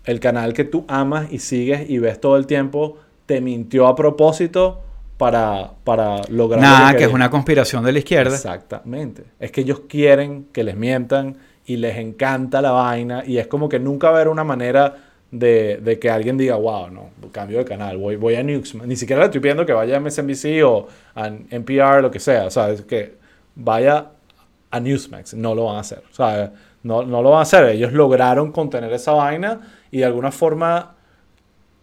Speaker 2: el canal que tú amas y sigues y ves todo el tiempo te mintió a propósito para, para lograr... lo
Speaker 1: Nada, que es una conspiración de la izquierda.
Speaker 2: Exactamente. Es que ellos quieren que les mientan y les encanta la vaina y es como que nunca va a haber una manera de, de que alguien diga, wow, no, cambio de canal, voy, voy a Newsmax. Ni siquiera le estoy pidiendo que vaya a MSNBC o a NPR, lo que sea. O sea, es que vaya a Newsmax. No lo van a hacer. O sea, no, no lo van a hacer. Ellos lograron contener esa vaina y de alguna forma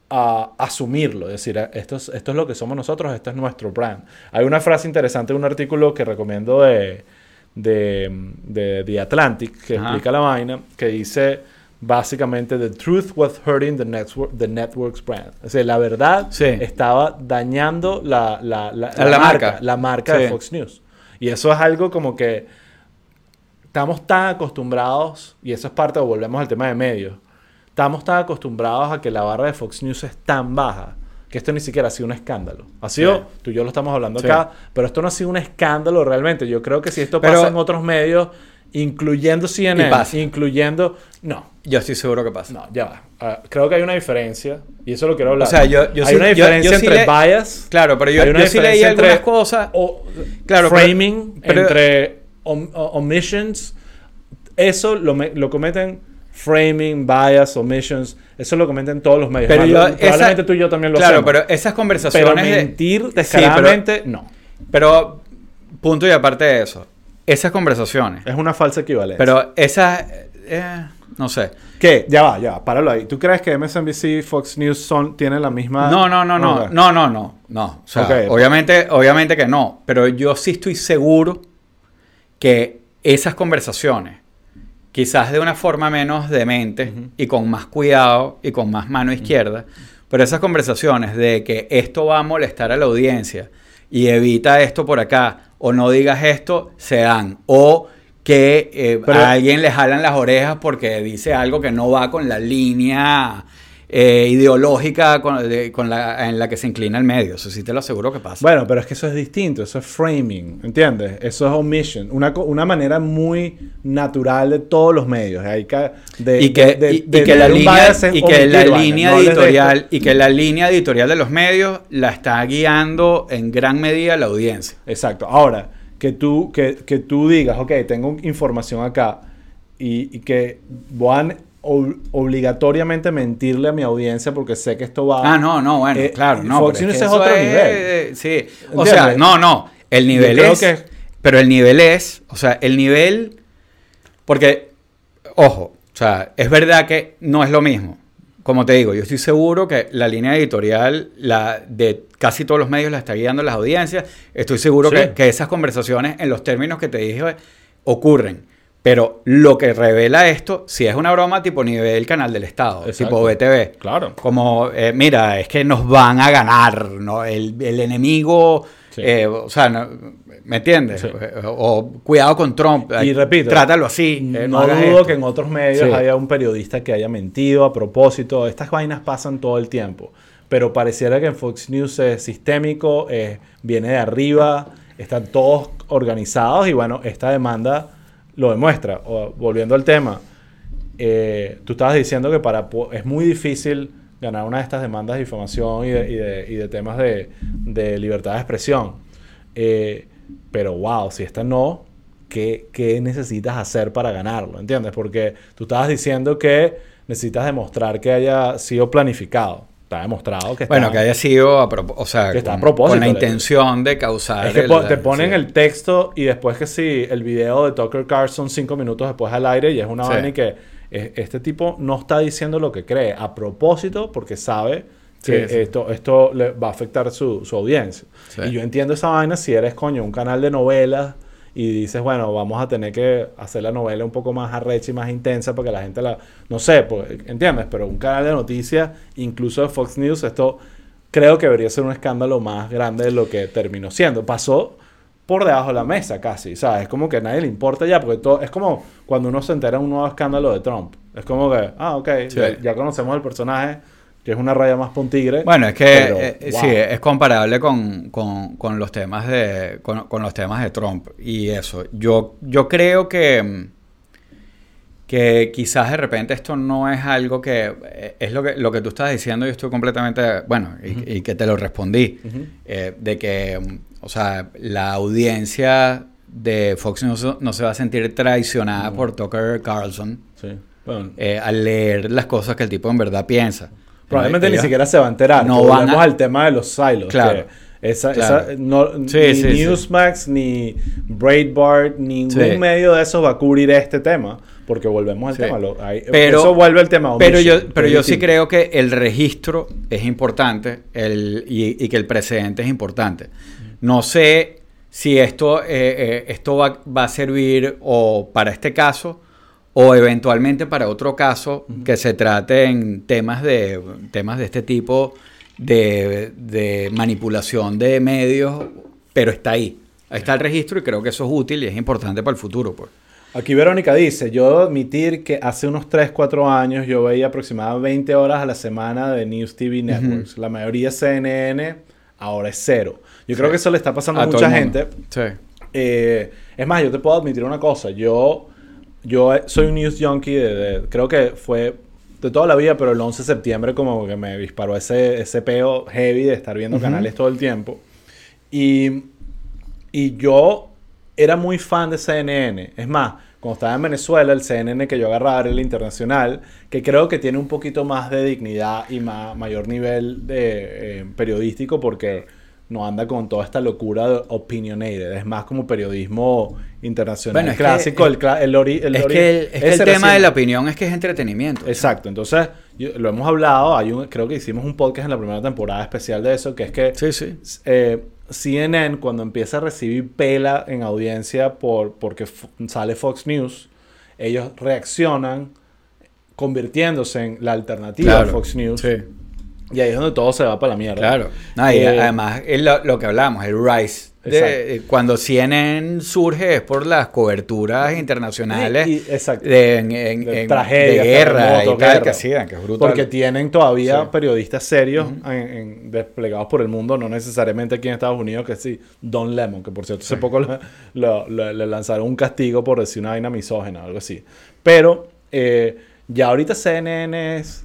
Speaker 2: a asumirlo, es decir, esto es, esto es lo que somos nosotros, esto es nuestro brand. Hay una frase interesante en un artículo que recomiendo de, de, de The Atlantic, que
Speaker 1: Ajá.
Speaker 2: explica la vaina, que dice básicamente, the truth was hurting the, network, the network's brand. O sea, la verdad
Speaker 1: Sí.
Speaker 2: estaba dañando la, la, la,
Speaker 1: la marca.
Speaker 2: la marca de. Fox News. Y eso es algo como que estamos tan acostumbrados, y eso es parte, volvemos al tema de medios, estamos tan acostumbrados a que la barra de Fox News es tan baja que esto ni siquiera ha sido un escándalo. Ha sido,
Speaker 1: Sí.
Speaker 2: tú y yo lo estamos hablando
Speaker 1: Sí.
Speaker 2: acá, pero esto no ha sido un escándalo realmente. Yo creo que si esto
Speaker 1: Pero-
Speaker 2: pasa en otros medios, incluyendo CNN, incluyendo... No,
Speaker 1: Yo estoy seguro que pasa.
Speaker 2: no, ya va. Ah, creo que hay una diferencia, y eso lo quiero hablar.
Speaker 1: O sea, yo- yo
Speaker 2: hay
Speaker 1: sí-
Speaker 2: una
Speaker 1: yo-
Speaker 2: diferencia
Speaker 1: yo sí
Speaker 2: entre
Speaker 1: le-
Speaker 2: bias...
Speaker 1: Claro, pero yo,
Speaker 2: hay una
Speaker 1: yo sí leí
Speaker 2: diferencia
Speaker 1: algunas
Speaker 2: entre-
Speaker 1: cosas.
Speaker 2: o
Speaker 1: Claro,
Speaker 2: framing
Speaker 1: pero-
Speaker 2: entre om- omissions. Eso lo, me- lo cometen framing, bias, omissions. Eso lo cometen todos los medios.
Speaker 1: Pero yo-
Speaker 2: lo-
Speaker 1: esa-
Speaker 2: probablemente tú y yo también lo
Speaker 1: Claro,
Speaker 2: hacemos.
Speaker 1: pero esas
Speaker 2: Pero
Speaker 1: conversaciones. de-
Speaker 2: mentir
Speaker 1: Sí,
Speaker 2: descaradamente, no.
Speaker 1: pero, punto y aparte de eso, esas conversaciones.
Speaker 2: Es una falsa equivalencia.
Speaker 1: Pero esas. eh, no sé.
Speaker 2: ¿Qué? Ya va, ya va. Páralo ahí. ¿Tú crees que MSNBC y Fox News son, tienen la misma...
Speaker 1: No, no, no, no, no, no, no, no. O sea,
Speaker 2: Ok.
Speaker 1: obviamente, obviamente que no. Pero yo sí estoy seguro que esas conversaciones, quizás de una forma menos demente y con más cuidado y con más mano izquierda, pero esas conversaciones de que esto va a molestar a la audiencia y evita esto por acá, o no digas esto, se dan. O que eh,
Speaker 2: Pero-
Speaker 1: a alguien le jalan las orejas porque dice algo que no va con la línea eh, ideológica con, de- con la, en la que se inclina el medio. Eso sí te lo aseguro que pasa.
Speaker 2: Bueno, pero es que eso es distinto, eso es framing, ¿entiendes? Eso es omission, una, una manera muy natural de todos los medios. Hay que, de,
Speaker 1: y que,
Speaker 2: de- de-
Speaker 1: y- y
Speaker 2: de
Speaker 1: que la línea, y que la línea
Speaker 2: no
Speaker 1: editorial y que la línea editorial de los medios la está guiando en gran medida la audiencia.
Speaker 2: Exacto. Ahora, que tú, que, que tú digas, ok, tengo información acá y, y que van ob- obligatoriamente mentirle a mi audiencia porque sé que esto va...
Speaker 1: Ah, no, no, bueno,
Speaker 2: Eh,
Speaker 1: claro, no.
Speaker 2: Fox News
Speaker 1: que
Speaker 2: es otro
Speaker 1: es-
Speaker 2: nivel.
Speaker 1: Sí, o
Speaker 2: ¿Entiendes?
Speaker 1: sea, no, no, el nivel
Speaker 2: Yo creo
Speaker 1: es...
Speaker 2: que-
Speaker 1: Pero el nivel es, o sea, el nivel... Porque, ojo, o sea, es verdad que no es lo mismo. Como te digo, yo estoy seguro que la línea editorial la de casi todos los medios la está guiando las audiencias. Estoy seguro
Speaker 2: Sí.
Speaker 1: que, que esas conversaciones en los términos que te dije ocurren. Pero lo que revela esto, si es una broma tipo nivel canal del Estado,
Speaker 2: Exacto.
Speaker 1: tipo BTV.
Speaker 2: Claro.
Speaker 1: Como, eh, mira, es que nos van a ganar, ¿no? El, el enemigo,
Speaker 2: Sí.
Speaker 1: eh, o sea, no- ¿me entiendes?
Speaker 2: Sí.
Speaker 1: O, o cuidado con Trump.
Speaker 2: Y
Speaker 1: eh,
Speaker 2: repito,
Speaker 1: Trátalo así. eh,
Speaker 2: no dudo
Speaker 1: esto.
Speaker 2: que en otros medios
Speaker 1: Sí.
Speaker 2: haya un periodista que haya mentido a propósito. Estas vainas pasan todo el tiempo. Pero pareciera que en Fox News es sistémico, viene de arriba, están todos organizados y bueno, esta demanda lo demuestra. Volviendo al tema, eh, tú estabas diciendo que para es muy difícil ganar una de estas demandas de difamación y de, y de- y de temas de, de libertad de expresión. Eh, pero wow, si esta no, ¿qué, qué necesitas hacer para ganarlo? ¿Entiendes? Porque tú estabas diciendo que necesitas demostrar que haya sido planificado. Está demostrado que está...
Speaker 1: Bueno, que haya sido a, o sea,
Speaker 2: Que está a
Speaker 1: con,
Speaker 2: propósito,
Speaker 1: con la intención de causar.
Speaker 2: Es que
Speaker 1: el-
Speaker 2: po- te ponen
Speaker 1: sí.
Speaker 2: el texto y después que sí, el video de Tucker Carlson cinco minutos después al aire y es una
Speaker 1: Sí.
Speaker 2: vaina y que eh, este tipo no está diciendo lo que cree a propósito porque sabe que
Speaker 1: Sí, sí.
Speaker 2: esto, esto le va a afectar su, su audiencia.
Speaker 1: Sí.
Speaker 2: Y yo entiendo esa vaina si eres, coño, un canal de novelas y dices, bueno, vamos a tener que hacer la novela un poco más arrecha y más intensa para que la gente la... No sé, pues, ¿entiendes? Pero un canal de noticias, incluso de Fox News, esto creo que debería ser un escándalo más grande de lo que terminó siendo. Pasó por debajo de la mesa casi, ¿sabes? Es como que a nadie le importa ya, porque todo, es como cuando uno se entera de un nuevo escándalo de Trump. Es como que, ah, ok,
Speaker 1: Sí.
Speaker 2: ya, ya conocemos el personaje, que es una raya más pon tigre.
Speaker 1: Bueno, es que
Speaker 2: pero,
Speaker 1: eh,
Speaker 2: wow.
Speaker 1: sí, es comparable con, con- con los temas de con, con los temas de Trump y eso. Yo, yo creo que, que quizás de repente esto no es algo que eh, es lo que lo que tú estás diciendo. Yo estoy completamente bueno y, y que te lo respondí eh, de que o sea la audiencia de Fox News no se va a sentir traicionada por Tucker Carlson
Speaker 2: Sí. Bueno,
Speaker 1: eh, al leer las cosas que el tipo en verdad piensa.
Speaker 2: Probablemente ni siquiera se va a enterar.
Speaker 1: no van
Speaker 2: Volvemos
Speaker 1: a-
Speaker 2: al tema de los silos.
Speaker 1: Claro.
Speaker 2: que esa,
Speaker 1: Claro.
Speaker 2: esa- no-
Speaker 1: Sí,
Speaker 2: ni
Speaker 1: sí, sí.
Speaker 2: Newsmax, ni Breitbart, ningún medio de esos va a cubrir este tema. Porque volvemos al tema. lo-
Speaker 1: Pero-
Speaker 2: eso vuelve al tema.
Speaker 1: Pero yo, pero yo sí creo que el registro es importante el, y, y que el precedente es importante. No sé si esto, eh, eh, esto va, va a servir o para este caso o eventualmente para otro caso que se trate en temas de, temas de este tipo de, de manipulación de medios, pero está ahí. Ahí está el registro y creo que eso es útil y es importante para el futuro. Pues.
Speaker 2: Aquí Verónica dice, yo debo admitir que hace unos 3, 4 años yo veía aproximadamente 20 horas a la semana de News TV Networks. La mayoría CNN, ahora es cero. Yo creo que eso le está pasando a, mucha gente.
Speaker 1: Sí.
Speaker 2: Eh, es más, yo te puedo admitir una cosa. Yo, yo eh, soy un news junkie de, de- creo que fue de toda la vida, pero el 11 de septiembre como que me disparó ese, ese peo heavy de estar viendo canales todo el tiempo. Y, y yo era muy fan de CNN. Es más, cuando estaba en Venezuela, el CNN que yo agarraba era el internacional, que creo que tiene un poquito más de dignidad y ma- mayor nivel de, eh, periodístico porque no anda con toda esta locura de opinionated. Es más como periodismo internacional
Speaker 1: Bueno, es que-
Speaker 2: clásico. el, cla- el ori- el
Speaker 1: es
Speaker 2: ori-
Speaker 1: que el, es que el tema
Speaker 2: recién-
Speaker 1: de la opinión es que es entretenimiento.
Speaker 2: Exacto, entonces yo- lo hemos hablado, hay un, creo que hicimos un podcast en la primera temporada especial de eso, que es que
Speaker 1: Sí, sí.
Speaker 2: eh, CNN cuando empieza a recibir pela en audiencia por, porque sale Fox News, ellos reaccionan convirtiéndose en la alternativa
Speaker 1: Claro.
Speaker 2: a Fox News.
Speaker 1: Sí,
Speaker 2: Y ahí es donde todo se va para la mierda.
Speaker 1: claro. No, y
Speaker 2: Eh,
Speaker 1: además es lo, lo que hablamos, el rise. de- cuando CNN surge es por las coberturas internacionales
Speaker 2: Y-
Speaker 1: de, en- en-
Speaker 2: De
Speaker 1: en-
Speaker 2: tragedias,
Speaker 1: de guerra y tal
Speaker 2: guerra.
Speaker 1: que hacían, que es brutal.
Speaker 2: Porque tienen todavía
Speaker 1: Sí.
Speaker 2: periodistas serios en- en- desplegados por el mundo, no necesariamente aquí en Estados Unidos, que sí, Don Lemon, que por cierto hace poco le, lo- le- le lanzaron un castigo por decir una vaina misógena o algo así. Pero eh, ya ahorita CNN es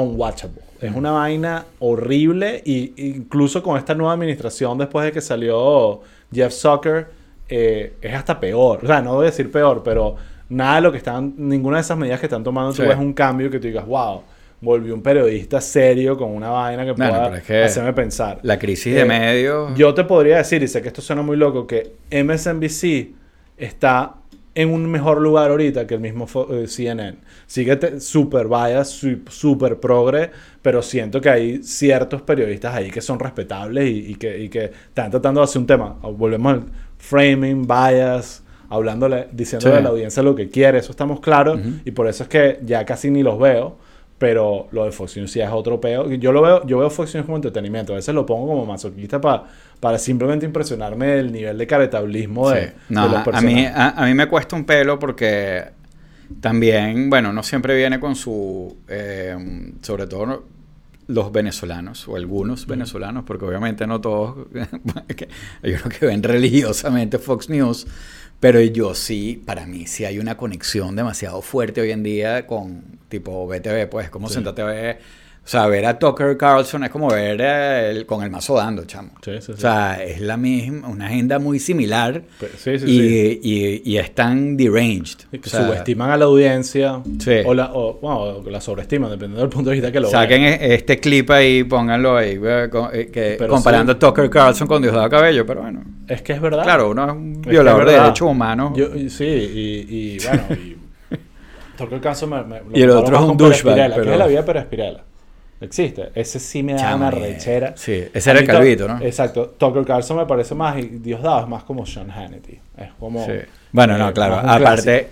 Speaker 2: unwatchable. Es una vaina horrible y incluso con esta nueva administración después de que salió Jeff Zucker eh, es hasta peor. O sea, no voy a decir peor, pero nada de lo que están, ninguna de esas medidas que están tomando
Speaker 1: Sí.
Speaker 2: tú ves un cambio que tú digas, wow, volvió un periodista serio con una vaina que pueda
Speaker 1: pero es que
Speaker 2: hacerme pensar.
Speaker 1: la crisis
Speaker 2: Eh,
Speaker 1: de medios...
Speaker 2: Yo te podría decir, y sé que esto suena muy loco, que MSNBC está en un mejor lugar ahorita que el mismo eh, CNN. Sigue super bias, super progre, pero siento que hay ciertos periodistas ahí que son respetables y, y que, y que están tratando de hacer un tema. Volvemos al framing, bias, hablándole, diciéndole
Speaker 1: Sí.
Speaker 2: a la audiencia lo que quiere, eso estamos claros,
Speaker 1: Ujú.
Speaker 2: y por eso es que ya casi ni los veo. Pero lo de Fox News sí es otro peo. Yo lo veo, yo veo Fox News como entretenimiento. A veces lo pongo como masoquista pa- para simplemente impresionarme del nivel de caretablismo de,
Speaker 1: Sí.
Speaker 2: de
Speaker 1: No,
Speaker 2: los
Speaker 1: a, mí,
Speaker 2: personajes.
Speaker 1: a, a mí me cuesta un pelo porque también, bueno, no siempre viene con su, eh, sobre todo los venezolanos o algunos venezolanos, porque obviamente no todos, <laughs> hay unos que ven religiosamente Fox News, pero yo sí, para mí sí hay una conexión demasiado fuerte hoy en día con tipo BTV, pues como
Speaker 2: Sí.
Speaker 1: sentarte a ver, o sea, ver a Tucker Carlson es como ver eh, el- con el mazo dando, chamo.
Speaker 2: Sí, sí, sí.
Speaker 1: O sea, es la misma, una agenda muy similar
Speaker 2: sí, sí,
Speaker 1: y,
Speaker 2: sí.
Speaker 1: y- y es tan deranged.
Speaker 2: Que
Speaker 1: O sea,
Speaker 2: subestiman a la audiencia
Speaker 1: Sí.
Speaker 2: o, la, o, bueno, o la sobreestiman, dependiendo del punto de vista que lo
Speaker 1: Saquen
Speaker 2: vean.
Speaker 1: e- este clip ahí, pónganlo ahí, eh, eh, que- comparando a Tucker Carlson con Diosdado Cabello, pero bueno.
Speaker 2: Es que es verdad.
Speaker 1: Claro, uno es un
Speaker 2: Es que
Speaker 1: violador
Speaker 2: es
Speaker 1: de derechos humanos.
Speaker 2: Yo- sí, y, y bueno, y <laughs> el caso me, me- lo
Speaker 1: Y el otro es un douchebag,
Speaker 2: que
Speaker 1: pero-
Speaker 2: es la vida de Pérez Pirela. Existe. Ese sí me da una
Speaker 1: eh,
Speaker 2: rechera.
Speaker 1: Sí, ese era el calvito, ¿no?
Speaker 2: Exacto. Tucker Carlson me parece más, y Diosdado es más como Sean Hannity. Es como...
Speaker 1: Sí. Bueno, no,
Speaker 2: eh,
Speaker 1: claro. Aparte,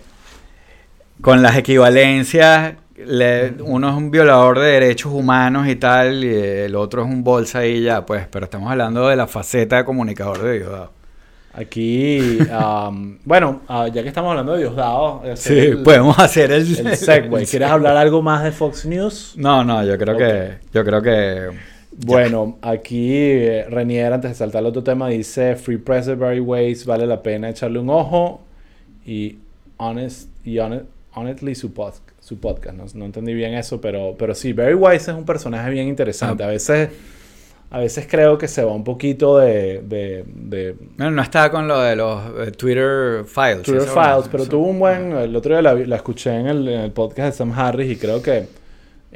Speaker 1: con las equivalencias, le- uno es un violador de derechos humanos y tal, y el otro es un bolsa y ya, pues, pero estamos hablando de la faceta de comunicador de Diosdado.
Speaker 2: Aquí, um, bueno, ah, ya que estamos hablando de Diosdado, eh,
Speaker 1: Sí,
Speaker 2: el,
Speaker 1: podemos hacer el,
Speaker 2: el. <laughs> ¿Quieres hablar algo más de Fox News?
Speaker 1: No, no, yo creo que, yo creo que,
Speaker 2: Bueno, aquí eh, Renier, antes de saltar al otro tema, dice Free Press de Barry Weiss, vale la pena echarle un ojo. Y, honest, y honest- honestly, su, pod- su podcast. No, no entendí bien eso, pero, pero sí, Barry Weiss es un personaje bien interesante.
Speaker 1: Ah.
Speaker 2: A veces, a veces creo que se va un poquito de, de, de
Speaker 1: bueno, no estaba con lo de los eh, Twitter files.
Speaker 2: Twitter
Speaker 1: bueno,
Speaker 2: Files, pero
Speaker 1: eso.
Speaker 2: tuvo un buen. El otro día la, escuché en el, en el podcast de Sam Harris y creo que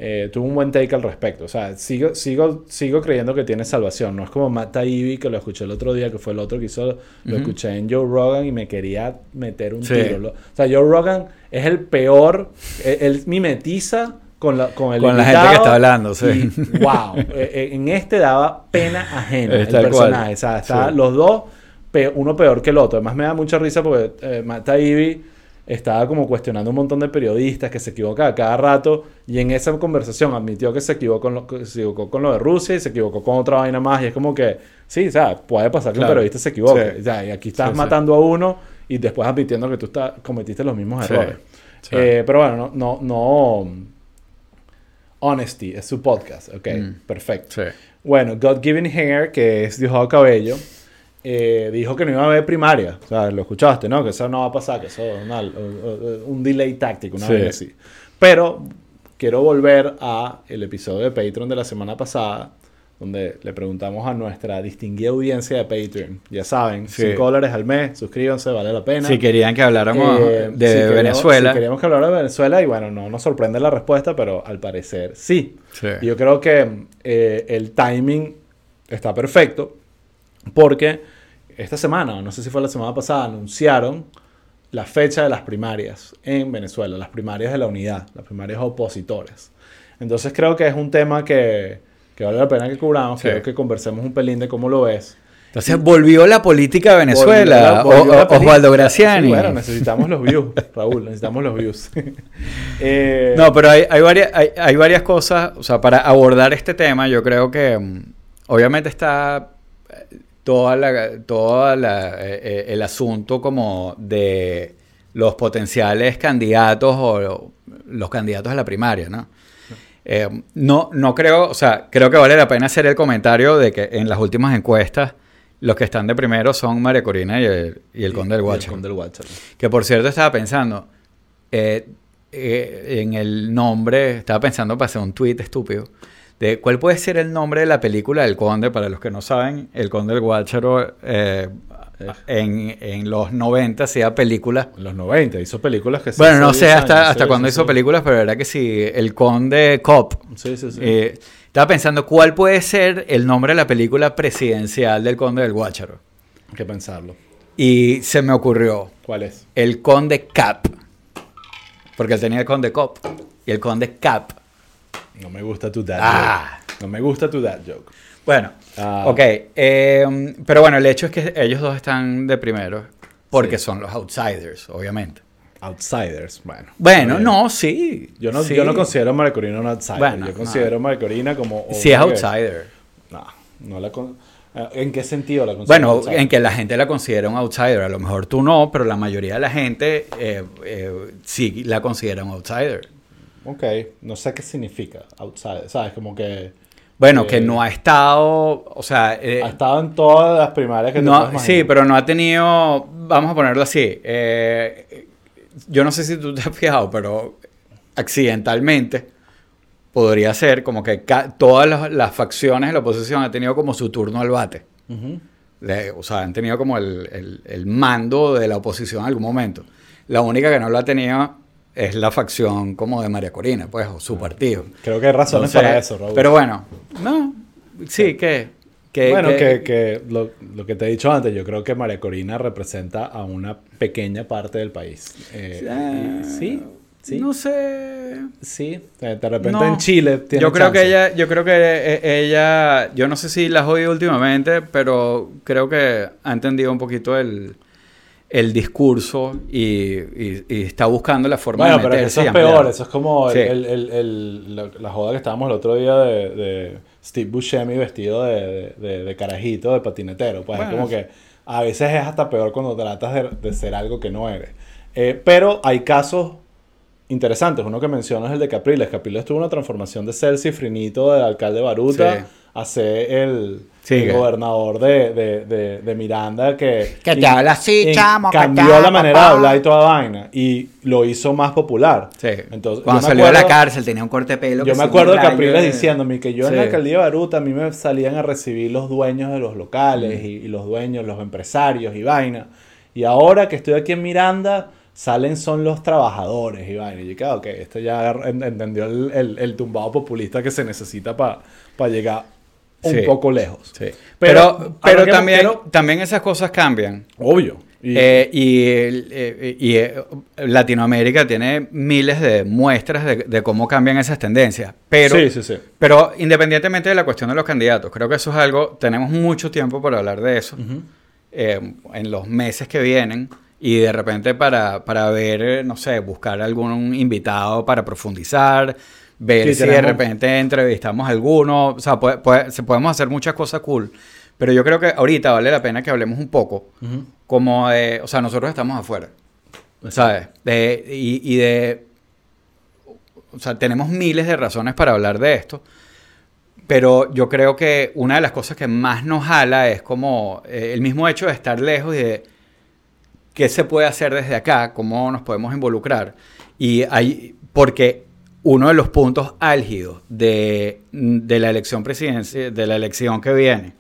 Speaker 2: eh, tuvo un buen take al respecto. O sea, sigo, sigo, sigo creyendo que tiene salvación. No es como Matt Taibbi, que lo escuché el otro día, que fue el otro que hizo. Lo escuché en Joe Rogan y me quería meter un
Speaker 1: Sí.
Speaker 2: tiro. Lo- o sea, Joe Rogan es el peor. Él, él mimetiza. Con, la, con el
Speaker 1: Con la gente que está hablando, sí.
Speaker 2: y, wow. eh, eh, en este daba pena ajena
Speaker 1: Es
Speaker 2: el
Speaker 1: cual.
Speaker 2: personaje. O sea, está
Speaker 1: Sí.
Speaker 2: los dos, uno peor que el otro. Además me da mucha risa porque eh, estaba como cuestionando un montón de periodistas que se equivocan a cada rato y en esa conversación admitió que se equivocó con lo, que se equivocó con lo de Rusia y se equivocó con otra vaina más y es como que sí, o sea, puede pasar que
Speaker 1: Claro.
Speaker 2: un periodista se equivoque.
Speaker 1: Sí.
Speaker 2: O sea, y aquí estás
Speaker 1: Sí,
Speaker 2: matando a uno y después admitiendo que tú estás, cometiste los mismos errores. Eh, pero bueno, no, no, no Honesty es su podcast, ok,
Speaker 1: Mm.
Speaker 2: perfecto.
Speaker 1: Sí.
Speaker 2: Bueno, God Given Hair, que es Diosdado Cabello, eh, dijo que no iba a haber primaria. O sea, lo escuchaste, ¿no? Que eso no va a pasar, que eso es una- un, delay táctico, una
Speaker 1: Sí.
Speaker 2: vez así. Pero quiero volver a el episodio de Patreon de la semana pasada, donde le preguntamos a nuestra distinguida audiencia de Patreon. Ya saben,
Speaker 1: Sí.
Speaker 2: 5 dólares al mes, suscríbanse, vale la pena.
Speaker 1: Si querían que habláramos
Speaker 2: Eh,
Speaker 1: de
Speaker 2: si queríamos-
Speaker 1: Venezuela.
Speaker 2: Si queríamos que hablara de Venezuela, y bueno, no nos sorprende la respuesta, pero al parecer sí.
Speaker 1: Sí.
Speaker 2: Yo creo que eh, el timing está perfecto porque esta semana, no sé si fue la semana pasada, anunciaron la fecha de las primarias en Venezuela, las primarias de la unidad, las primarias opositores. Entonces creo que es un tema que, que vale la pena que cubramos,
Speaker 1: Sí.
Speaker 2: creo que conversemos un pelín de cómo lo ves.
Speaker 1: Entonces volvió la política de Venezuela.
Speaker 2: Volvió la-
Speaker 1: O-. Osvaldo Graciani.
Speaker 2: Sí, bueno, necesitamos los views, <laughs> Raúl, necesitamos los views. <laughs> Eh,
Speaker 1: No, pero hay, hay, varias, hay, hay varias cosas, o sea, para abordar este tema, yo creo que mm, obviamente está, eh, toda la, toda la, eh, el asunto como de los potenciales candidatos o los candidatos a la primaria, ¿no? Eh, no, no creo, o sea, creo que vale la pena hacer el comentario de que en las últimas encuestas los que están de primero son María Corina y el, y el Conde del Guacharo.
Speaker 2: Conde del Guacharo.
Speaker 1: Que por cierto estaba pensando eh, eh, en el nombre, estaba pensando para hacer un tweet estúpido, de cuál puede ser el nombre de la película del Conde, para los que no saben, el Conde del Guacharo eh, en, en los 90 hacía películas.
Speaker 2: En los 90 hizo películas que...
Speaker 1: Bueno, no sé
Speaker 2: 10
Speaker 1: hasta,
Speaker 2: años,
Speaker 1: hasta
Speaker 2: sí,
Speaker 1: cuándo
Speaker 2: sí,
Speaker 1: hizo
Speaker 2: sí.
Speaker 1: películas, pero verdad que sí, el Conde Cop.
Speaker 2: Sí, sí, sí.
Speaker 1: Eh, estaba pensando cuál puede ser el nombre de la película presidencial del Conde del Guacharo.
Speaker 2: Hay que pensarlo.
Speaker 1: Y se me ocurrió
Speaker 2: ¿Cuál es?
Speaker 1: el Conde Cap. Porque él tenía el Conde Cop y el Conde Cap.
Speaker 2: No me gusta tu dad
Speaker 1: Ah.
Speaker 2: No me gusta tu dad joke.
Speaker 1: Bueno,
Speaker 2: Ah.
Speaker 1: ok. eh, pero bueno, el hecho es que ellos dos están de primero porque
Speaker 2: Sí.
Speaker 1: son los outsiders, obviamente.
Speaker 2: Outsiders, bueno.
Speaker 1: Bueno,
Speaker 2: bien.
Speaker 1: no, sí.
Speaker 2: Yo no,
Speaker 1: sí.
Speaker 2: yo no considero a María Corina un outsider.
Speaker 1: Bueno,
Speaker 2: yo
Speaker 1: no.
Speaker 2: considero a María Corina como...
Speaker 1: Sí es outsider.
Speaker 2: No, no la... con- eh, ¿En qué sentido la considero
Speaker 1: Bueno,
Speaker 2: outsider?
Speaker 1: en que la gente la considera un outsider. A lo mejor tú no, pero la mayoría de la gente eh, eh, sí la considera un outsider.
Speaker 2: Ok, no sé qué significa outsider. ¿Sabes? Como que...
Speaker 1: Bueno,
Speaker 2: Eh,
Speaker 1: que no ha estado, o sea... eh,
Speaker 2: Ha estado en todas las primarias que te
Speaker 1: no,
Speaker 2: imaginar.
Speaker 1: sí, pero no ha tenido, vamos a ponerlo así, eh, yo no sé si tú te has fijado, pero accidentalmente podría ser como que todas las, las facciones de la oposición han tenido como su turno al bate. O sea, han tenido como el, el- el mando de la oposición en algún momento. La única que no lo ha tenido es la facción como de María Corina, pues, o su partido.
Speaker 2: Creo que hay razones
Speaker 1: Entonces,
Speaker 2: para eso, Raúl.
Speaker 1: Pero bueno, no, sí, que... que-
Speaker 2: bueno,
Speaker 1: que-
Speaker 2: que, que lo, lo que te he dicho antes, yo creo que María Corina representa a una pequeña parte del país. Eh,
Speaker 1: Ah,
Speaker 2: sí, sí,
Speaker 1: No sé.
Speaker 2: sí. De repente
Speaker 1: No.
Speaker 2: en Chile tiene
Speaker 1: Yo creo que ella, yo creo que eh, ella, yo no sé si la has oído últimamente, pero creo que ha entendido un poquito el, el discurso y, y- y está buscando la forma
Speaker 2: Bueno,
Speaker 1: de
Speaker 2: pero
Speaker 1: meterse
Speaker 2: eso
Speaker 1: y
Speaker 2: es peor. Eso es como
Speaker 1: Sí.
Speaker 2: el- el- el- la, joda que estábamos el otro día de, de Steve Buscemi vestido de, de- de carajito, de patinetero. Pues
Speaker 1: Bueno.
Speaker 2: es como que a veces es hasta peor cuando tratas de, ser algo que no eres. Eh, pero hay casos interesantes. Uno que mencionas es el de Capriles. Capriles tuvo una transformación de ser cifrinito del alcalde Baruta
Speaker 1: Sí.
Speaker 2: A ser el,
Speaker 1: que-
Speaker 2: gobernador de, de- de- de Miranda que...
Speaker 1: Que te habla así,
Speaker 2: y
Speaker 1: chamo, que
Speaker 2: Cambió
Speaker 1: tal,
Speaker 2: la manera
Speaker 1: papá.
Speaker 2: de hablar y toda vaina. Y lo hizo más popular.
Speaker 1: Sí.
Speaker 2: Entonces,
Speaker 1: Cuando salió de la
Speaker 2: acuerdo-
Speaker 1: cárcel tenía un corte de pelo.
Speaker 2: Yo
Speaker 1: que
Speaker 2: me acuerdo
Speaker 1: rayo
Speaker 2: Capriles diciéndome que yo en la alcaldía de Baruta a mí me salían a recibir los dueños de los locales y, y los dueños, los empresarios y vaina. Y ahora que estoy aquí en Miranda, salen son los trabajadores y vaina. Y yo dije, ok, esto ya en- entendió el, el- el tumbado populista que se necesita para llegar un
Speaker 1: Sí.
Speaker 2: poco lejos.
Speaker 1: Sí.
Speaker 2: Pero,
Speaker 1: Pero, también,
Speaker 2: quiero-
Speaker 1: también esas cosas cambian.
Speaker 2: Obvio. Y,
Speaker 1: Eh, y eh, y, eh, Latinoamérica tiene miles de muestras de, de cómo cambian esas tendencias. Pero,
Speaker 2: sí, sí, sí.
Speaker 1: pero independientemente de la cuestión de los candidatos, creo que eso es algo, tenemos mucho tiempo para hablar de eso en los meses que vienen y de repente para, para ver, no sé, buscar algún invitado para profundizar, ver
Speaker 2: Sí,
Speaker 1: si de
Speaker 2: tenemos-
Speaker 1: repente entrevistamos a alguno, o sea, puede- puede- se podemos hacer muchas cosas cool. Pero yo creo que ahorita vale la pena que hablemos un poco
Speaker 2: Ujú.
Speaker 1: como de, o sea, nosotros estamos afuera, ¿sabes? De, y, y de, o sea, tenemos miles de razones para hablar de esto, pero yo creo que una de las cosas que más nos jala es como eh, el mismo hecho de estar lejos y de qué se puede hacer desde acá, cómo nos podemos involucrar. Y hay, porque uno de los puntos álgidos de, de la elección presidencial, de la elección que viene,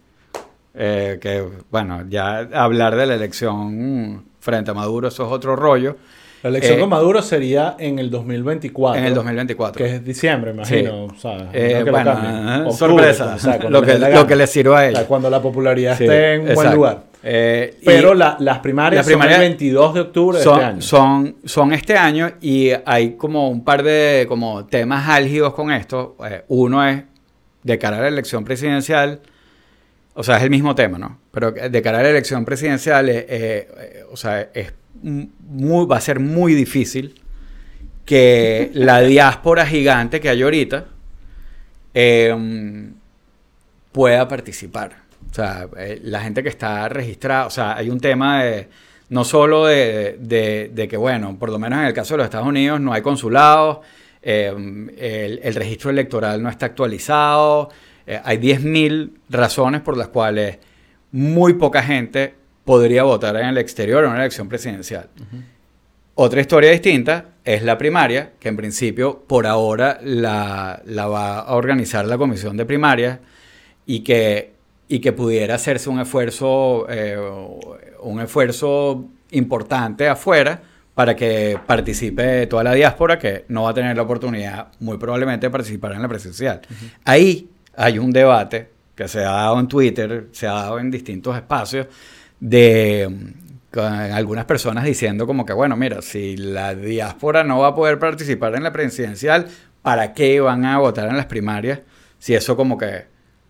Speaker 1: eh, que bueno, ya hablar de la elección frente a Maduro, eso es otro rollo,
Speaker 2: La elección
Speaker 1: Eh,
Speaker 2: con Maduro sería en el 2024.
Speaker 1: en el 2024.
Speaker 2: Que es diciembre, imagino.
Speaker 1: Sí.
Speaker 2: o sea,
Speaker 1: Eh,
Speaker 2: que
Speaker 1: bueno,
Speaker 2: Octubre,
Speaker 1: sorpresa,
Speaker 2: o sea, cuando
Speaker 1: lo, que, lo le sirva a
Speaker 2: O sea, cuando la popularidad
Speaker 1: Sí,
Speaker 2: esté en buen
Speaker 1: exacto.
Speaker 2: lugar.
Speaker 1: Eh,
Speaker 2: Pero la- las primarias
Speaker 1: las
Speaker 2: son
Speaker 1: primarias
Speaker 2: el 22 de octubre de
Speaker 1: son,
Speaker 2: este año.
Speaker 1: son, son este año y hay como un par de como temas álgidos con esto. Eh, uno es de cara a la elección presidencial, o sea, es el mismo tema, ¿no? Pero de cara a la elección presidencial, eh, eh, o sea, es muy, va a ser muy difícil que <laughs> la diáspora gigante que hay ahorita eh, pueda participar. O sea, eh, la gente que está registrada, o sea, hay un tema de, no solo de, de- de que, bueno, por lo menos en el caso de los Estados Unidos no hay consulados, eh, el, el registro electoral no está actualizado, eh, hay 10.000 razones por las cuales muy poca gente podría votar en el exterior en una elección presidencial. Otra historia distinta es la primaria, que en principio por ahora la, la va a organizar la comisión de primarias y que, y que pudiera hacerse un esfuerzo, eh, un esfuerzo importante afuera para que participe toda la diáspora que no va a tener la oportunidad muy probablemente de participar en la presidencial. Ahí hay un debate que se ha dado en Twitter, se ha dado en distintos espacios de con algunas personas diciendo como que bueno, mira, si la diáspora no va a poder participar en la presidencial, ¿para qué van a votar en las primarias? Si eso como que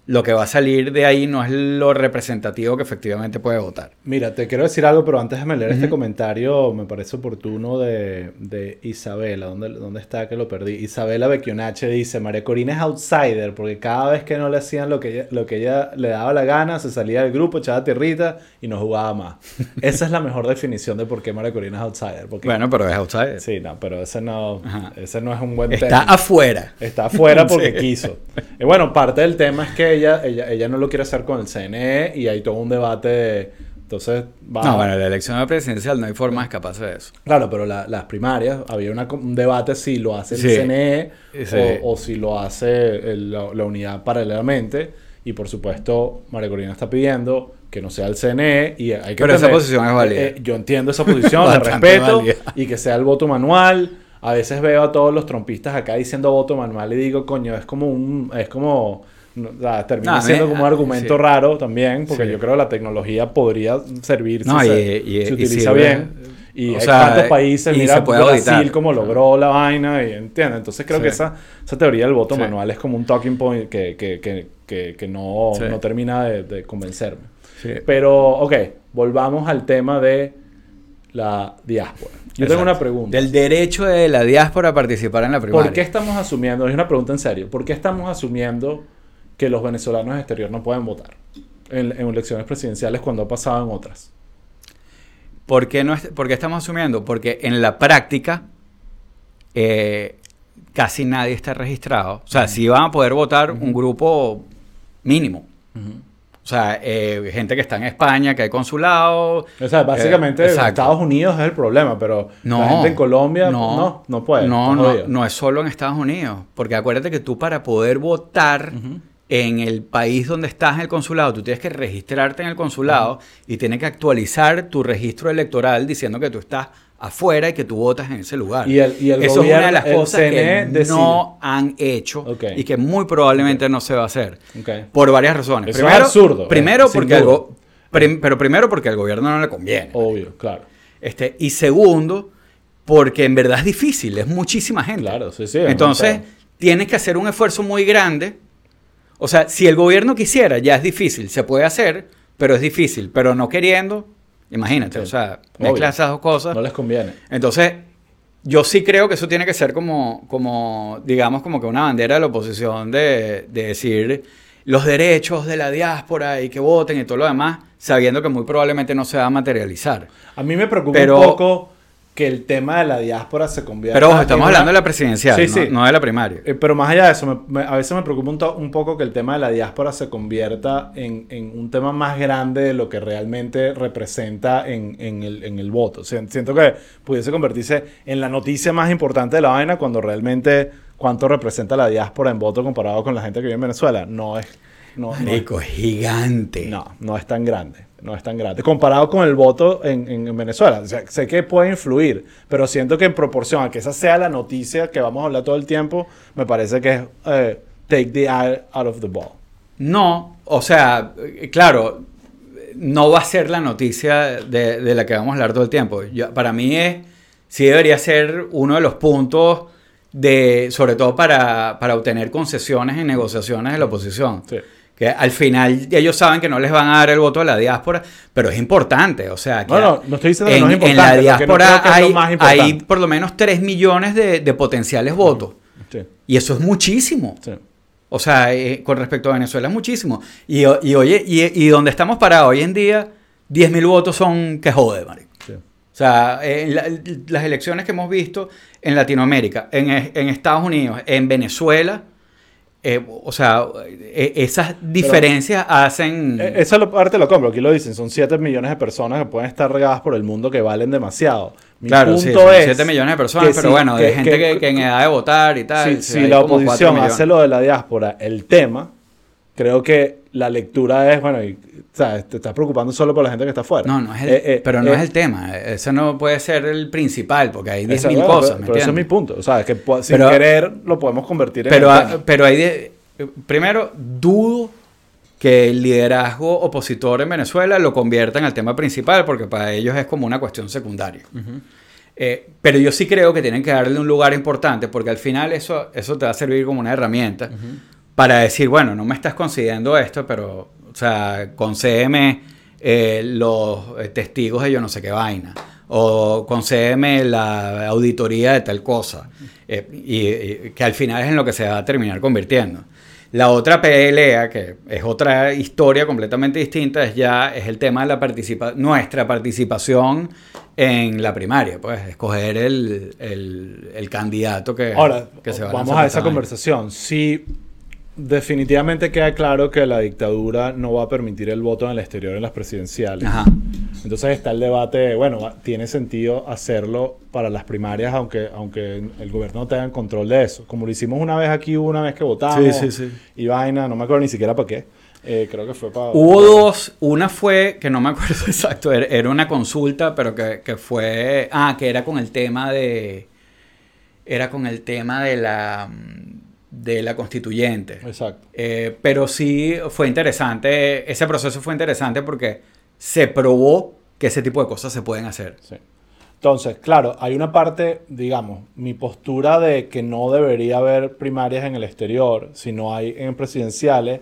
Speaker 1: lo que va a salir de ahí no es lo representativo que efectivamente puede votar.
Speaker 2: Mira, te quiero decir algo, pero antes de leer este comentario, me parece oportuno de, de Isabela. ¿Dónde, ¿Dónde está que lo perdí? Isabela Becchionache dice, María Corina es outsider, porque cada vez que no le hacían lo que, ella, lo que ella le daba la gana, se salía del grupo, echaba tierrita y no jugaba más. <laughs> Esa es la mejor definición de por qué María Corina es outsider. Porque,
Speaker 1: Bueno, pero es outsider.
Speaker 2: sí, no, pero ese no,
Speaker 1: Ajá.
Speaker 2: ese no es un buen
Speaker 1: Está
Speaker 2: término.
Speaker 1: afuera.
Speaker 2: Está afuera <laughs> porque
Speaker 1: Sí.
Speaker 2: quiso. Y bueno, parte del tema es que ella, ella, ella no lo quiere hacer con el CNE y hay todo un debate de... Entonces, va...
Speaker 1: No, bueno, la elección presidencial no hay forma de escaparse de eso.
Speaker 2: Claro, pero la- las primarias, había una un debate si lo hace el
Speaker 1: Sí.
Speaker 2: CNE
Speaker 1: Sí.
Speaker 2: o, o si lo hace el- la, la unidad paralelamente. Y por supuesto, María Corina está pidiendo que no sea el CNE y hay que
Speaker 1: Pero esa
Speaker 2: entender-
Speaker 1: posición es válida.
Speaker 2: Eh, yo entiendo esa posición, <laughs> la respeto
Speaker 1: válida.
Speaker 2: y que sea el voto manual. A veces veo a todos los trompistas acá diciendo voto manual y digo, coño, es como un... Es como... no, o sea, termina
Speaker 1: No,
Speaker 2: siendo como un
Speaker 1: ah,
Speaker 2: argumento
Speaker 1: sí.
Speaker 2: raro también, porque
Speaker 1: Sí.
Speaker 2: yo creo que la tecnología podría servir si
Speaker 1: No,
Speaker 2: se,
Speaker 1: y- y-
Speaker 2: se
Speaker 1: y
Speaker 2: utiliza bien. Y
Speaker 1: O
Speaker 2: hay
Speaker 1: sea,
Speaker 2: tantos países,
Speaker 1: y
Speaker 2: mira
Speaker 1: se puede
Speaker 2: Brasil
Speaker 1: auditar.
Speaker 2: como logró la vaina, y entiendes. Entonces creo
Speaker 1: Sí.
Speaker 2: que esa, esa teoría del voto manual es como un talking point que, que, que, que, que no, termina de, de convencerme. Pero, ok, volvamos al tema de la diáspora. Yo tengo una pregunta.
Speaker 1: Del derecho de la diáspora a participar en la primaria.
Speaker 2: ¿Por qué estamos asumiendo, es una pregunta en serio, ¿por qué estamos asumiendo que los venezolanos de exterior no pueden votar en, en elecciones presidenciales cuando ha pasado en otras?
Speaker 1: ¿Por qué, no es- por qué estamos asumiendo? Porque en la práctica eh, casi nadie está registrado. O sea, sí van a poder votar un grupo mínimo. O sea, eh, gente que está en España, que hay consulado.
Speaker 2: O sea, básicamente
Speaker 1: Eh.
Speaker 2: Estados Unidos es el problema, pero
Speaker 1: No,
Speaker 2: la gente en Colombia no, no, puede.
Speaker 1: No, no, no es solo en Estados Unidos. Porque acuérdate que tú para poder votar. En el país donde estás en el consulado, tú tienes que registrarte en el consulado y tienes que actualizar tu registro electoral diciendo que tú estás afuera y que tú votas en ese lugar.
Speaker 2: Y el- y el
Speaker 1: Eso es una de las
Speaker 2: gobierno,
Speaker 1: cosas que
Speaker 2: decide.
Speaker 1: no han hecho y que muy probablemente no se va a hacer. Por varias razones.
Speaker 2: Eso es absurdo, eh,
Speaker 1: Primero porque algo, prim- pero primero porque al gobierno no le conviene.
Speaker 2: Obvio, claro.
Speaker 1: Este, y segundo, porque en verdad es difícil, es muchísima gente.
Speaker 2: Claro, sí, sí. es
Speaker 1: Entonces, tienes que hacer un esfuerzo muy grande. O sea, si el gobierno quisiera, ya es difícil, se puede hacer, pero es difícil. Pero no queriendo, imagínate,
Speaker 2: Sí.
Speaker 1: o sea,
Speaker 2: Obvio.
Speaker 1: mezclas esas dos cosas.
Speaker 2: no les conviene.
Speaker 1: Entonces, yo sí creo que eso tiene que ser como, como digamos, como que una bandera de la oposición de, de decir los derechos de la diáspora y que voten y todo lo demás, sabiendo que muy probablemente no se va a materializar.
Speaker 2: A mí me preocupa
Speaker 1: Pero-
Speaker 2: un poco que el tema de la diáspora se convierta
Speaker 1: Pero ojo,
Speaker 2: en
Speaker 1: estamos
Speaker 2: una-
Speaker 1: hablando de la presidencial,
Speaker 2: Sí,
Speaker 1: no,
Speaker 2: sí.
Speaker 1: no de la primaria.
Speaker 2: Eh, pero más allá de eso, me- me- a veces me preocupa un, poco que el tema de la diáspora se convierta en, en un tema más grande de lo que realmente representa en, en el, en el voto. O sea, siento que pudiese convertirse en la noticia más importante de la vaina cuando realmente cuánto representa la diáspora en voto comparado con la gente que vive en Venezuela. No es... No, no
Speaker 1: Marico, es gigante.
Speaker 2: no, no es tan grande. No es tan grande. Comparado con el voto en, en Venezuela. O sea, sé que puede influir, pero siento que en proporción a que esa sea la noticia que vamos a hablar todo el tiempo, me parece que es eh, take the eye out of the ball.
Speaker 1: No, o sea, claro, no va a ser la noticia de, de la que vamos a hablar todo el tiempo. Yo- para mí es, sí debería ser uno de los puntos de, sobre todo para, para obtener concesiones en negociaciones de la oposición.
Speaker 2: Sí.
Speaker 1: Que al final ellos saben que no les van a dar el voto a la diáspora, pero es importante. O sea, que
Speaker 2: No, no, estoy diciendo que
Speaker 1: en,
Speaker 2: no es
Speaker 1: en
Speaker 2: importante,
Speaker 1: la
Speaker 2: porque no
Speaker 1: diáspora
Speaker 2: que
Speaker 1: hay,
Speaker 2: más
Speaker 1: hay por lo menos 3 millones de, de potenciales votos.
Speaker 2: Sí,
Speaker 1: Y eso es muchísimo.
Speaker 2: sí.
Speaker 1: O sea, eh, con respecto a Venezuela es muchísimo. Y, y oye, y, y donde estamos parados hoy en día, 10.000 votos son que jode, marico.
Speaker 2: Sí.
Speaker 1: O sea, en la- las elecciones que hemos visto en Latinoamérica, en, en Estados Unidos, en Venezuela, eh, o sea, eh, esas diferencias hacen...
Speaker 2: Eh, Esa lo- parte lo compro, aquí lo dicen, son 7 millones de personas que pueden estar regadas por el mundo que valen demasiado. Mi
Speaker 1: claro, sí,
Speaker 2: punto
Speaker 1: son
Speaker 2: es
Speaker 1: 7 millones de personas, pero bueno, de
Speaker 2: que-
Speaker 1: gente
Speaker 2: que-
Speaker 1: que, que en edad de votar y tal.
Speaker 2: si,
Speaker 1: sí,
Speaker 2: si la oposición hace lo de la diáspora el tema, creo que la lectura es, bueno, y, sea, te estás preocupando solo por la gente que está afuera.
Speaker 1: No, no es el,
Speaker 2: Eh, eh,
Speaker 1: pero no
Speaker 2: eh,
Speaker 1: es el tema. Ese no puede ser el principal, porque hay 10.000
Speaker 2: esa- bueno,
Speaker 1: cosas,
Speaker 2: pero,
Speaker 1: ¿me
Speaker 2: pero ese es mi punto. O sea, es que sin
Speaker 1: Pero-
Speaker 2: querer lo podemos convertir en
Speaker 1: Pero, pero hay de- primero, dudo que el liderazgo opositor en Venezuela lo convierta en el tema principal, porque para ellos es como una cuestión secundaria. Eh, pero yo sí creo que tienen que darle un lugar importante, porque al final eso, eso te va a servir como una herramienta para decir, bueno, no me estás concediendo esto, pero, o sea, concédeme eh, los eh, testigos de yo no sé qué vaina, o concédeme la auditoría de tal cosa, eh, y, y que al final es en lo que se va a terminar convirtiendo. La otra pelea, que es otra historia completamente distinta, es ya es el tema de la participa nuestra participación en la primaria, pues escoger el, el- el candidato que,
Speaker 2: Ahora,
Speaker 1: que se va
Speaker 2: vamos
Speaker 1: lanzar
Speaker 2: a esa conversación. Si definitivamente queda claro que la dictadura no va a permitir el voto en el exterior en las presidenciales.
Speaker 1: Ajá.
Speaker 2: Entonces está el debate, de, bueno, tiene sentido hacerlo para las primarias, aunque, aunque el gobierno no tenga control de eso. Como lo hicimos una vez aquí, una vez que votamos.
Speaker 1: Sí, sí, sí.
Speaker 2: Y vaina, no me acuerdo ni siquiera para qué. Eh, creo que fue para...
Speaker 1: Hubo dos, una fue, que no me acuerdo <laughs> exacto, era, era una consulta, pero que, que fue, ah, que era con el tema de, era con el tema de la, de la constituyente.
Speaker 2: Exacto.
Speaker 1: Eh, pero sí fue interesante, ese proceso fue interesante porque se probó que ese tipo de cosas se pueden hacer.
Speaker 2: Sí. Entonces, claro, hay una parte, digamos, mi postura de que no debería haber primarias en el exterior, si no hay en presidenciales,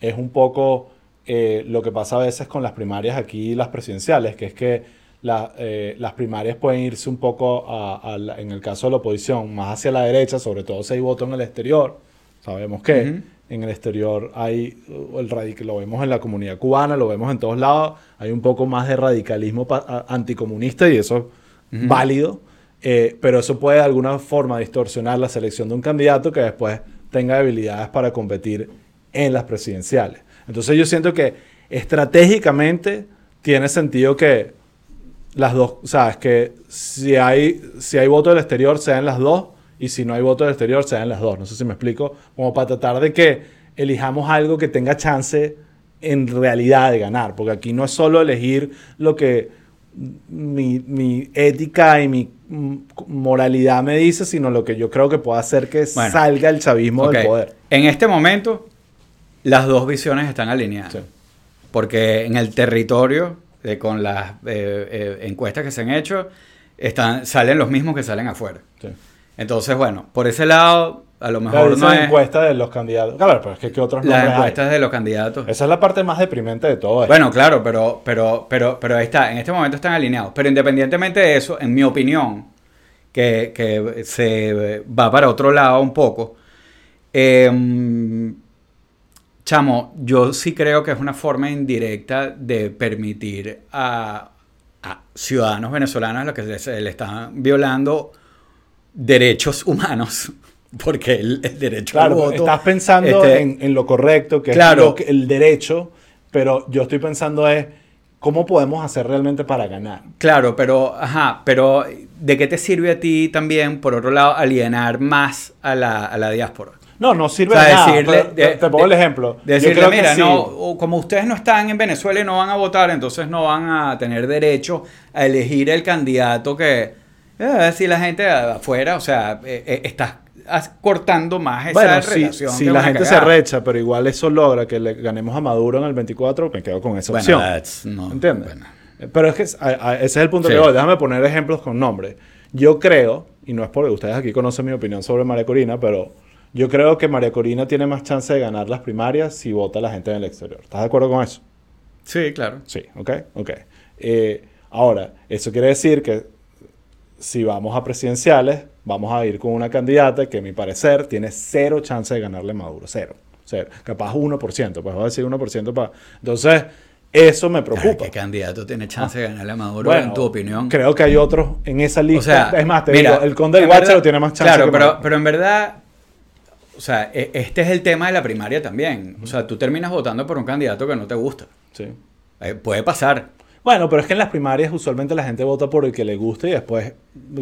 Speaker 2: es un poco eh, lo que pasa a veces con las primarias aquí y las presidenciales, que es que la- eh, las primarias pueden irse un poco, a- a la- en el caso de la oposición, más hacia la derecha, sobre todo si hay voto en el exterior. Sabemos que en el exterior hay el radic lo vemos en la comunidad cubana, lo vemos en todos lados, hay un poco más de radicalismo anticomunista y eso es válido, eh, pero eso puede de alguna forma distorsionar la selección de un candidato que después tenga habilidades para competir en las presidenciales. Entonces yo siento que estratégicamente tiene sentido que las dos, o sea, es que si hay, si hay voto del exterior, sean las dos, y si no hay voto del exterior, sean las dos. No sé si me explico, como para tratar de que elijamos algo que tenga chance en realidad de ganar, porque aquí no es solo elegir lo que mi, mi ética y mi moralidad me dice, sino lo que yo creo que puede hacer que
Speaker 1: Bueno,
Speaker 2: salga el chavismo del poder.
Speaker 1: En este momento, las dos visiones están alineadas.
Speaker 2: Sí.
Speaker 1: Porque en el territorio, eh, con las eh, eh, encuestas que se han hecho, están, salen los mismos que salen afuera.
Speaker 2: Sí.
Speaker 1: Entonces, bueno, por ese lado, a lo mejor no es
Speaker 2: encuesta de los candidatos. Claro, pero es que ¿qué otros
Speaker 1: las
Speaker 2: hay?
Speaker 1: encuestas de los candidatos.
Speaker 2: Esa es la parte más deprimente de todo esto.
Speaker 1: Bueno, claro, pero, pero, pero, pero ahí está, en este momento están alineados. Pero independientemente de eso, en mi opinión, que, que se va para otro lado un poco, eh, chamo, yo sí creo que es una forma indirecta de permitir a, a ciudadanos venezolanos a los que se, le están violando derechos humanos, <laughs> porque el, el derecho
Speaker 2: Claro,
Speaker 1: al voto...
Speaker 2: estás pensando
Speaker 1: este,
Speaker 2: en, en lo correcto, que
Speaker 1: Claro.
Speaker 2: es lo que- el derecho, pero yo estoy pensando es cómo podemos hacer realmente para ganar.
Speaker 1: Claro, pero, ajá, pero ¿de qué te sirve a ti también, por otro lado, alienar más a la, a la diáspora?
Speaker 2: No, no sirve
Speaker 1: O sea,
Speaker 2: de nada.
Speaker 1: decirle-
Speaker 2: te-
Speaker 1: de-
Speaker 2: te pongo el ejemplo. Yo
Speaker 1: Decirle,
Speaker 2: creo que
Speaker 1: mira,
Speaker 2: sí.
Speaker 1: no, como ustedes no están en Venezuela y no van a votar, entonces no van a tener derecho a elegir el candidato que, eh, si la gente afuera, o sea, eh, eh, estás cortando más esa
Speaker 2: Bueno, si,
Speaker 1: relación.
Speaker 2: si
Speaker 1: que
Speaker 2: la gente se recha, pero igual eso logra que le ganemos a Maduro en el 24, me quedo con esa
Speaker 1: Bueno,
Speaker 2: opción.
Speaker 1: that's- no,
Speaker 2: ¿Entiendes?
Speaker 1: bueno.
Speaker 2: Pero es que es- a- a- ese es el punto
Speaker 1: Sí.
Speaker 2: que voy. Déjame poner ejemplos con nombres. Yo creo, y no es porque ustedes aquí conocen mi opinión sobre María Corina, pero yo creo que María Corina tiene más chance de ganar las primarias si vota la gente en el exterior. ¿Estás de acuerdo con eso?
Speaker 1: Sí, claro.
Speaker 2: Sí, ok, ok. Eh, ahora, eso quiere decir que si vamos a presidenciales, vamos a ir con una candidata que, a mi parecer, tiene cero chance de ganarle a Maduro. Cero. Cero. Capaz 1%, pues voy a decir 1% para... Entonces, eso me preocupa.
Speaker 1: ¿Qué candidato tiene chance de ganarle a Maduro,
Speaker 2: Bueno,
Speaker 1: en tu opinión?
Speaker 2: Creo que hay otros en esa
Speaker 1: O
Speaker 2: lista.
Speaker 1: sea,
Speaker 2: es más, te
Speaker 1: mira,
Speaker 2: digo, el conde del
Speaker 1: verdad-
Speaker 2: lo tiene más chance.
Speaker 1: Claro,
Speaker 2: que
Speaker 1: pero,
Speaker 2: Maduro.
Speaker 1: pero en verdad, o sea, e- este es el tema de la primaria también. O sea, tú terminas votando por un candidato que no te gusta.
Speaker 2: Sí.
Speaker 1: Eh, puede pasar.
Speaker 2: Bueno, pero es que en las primarias usualmente la gente vota por el que le guste y después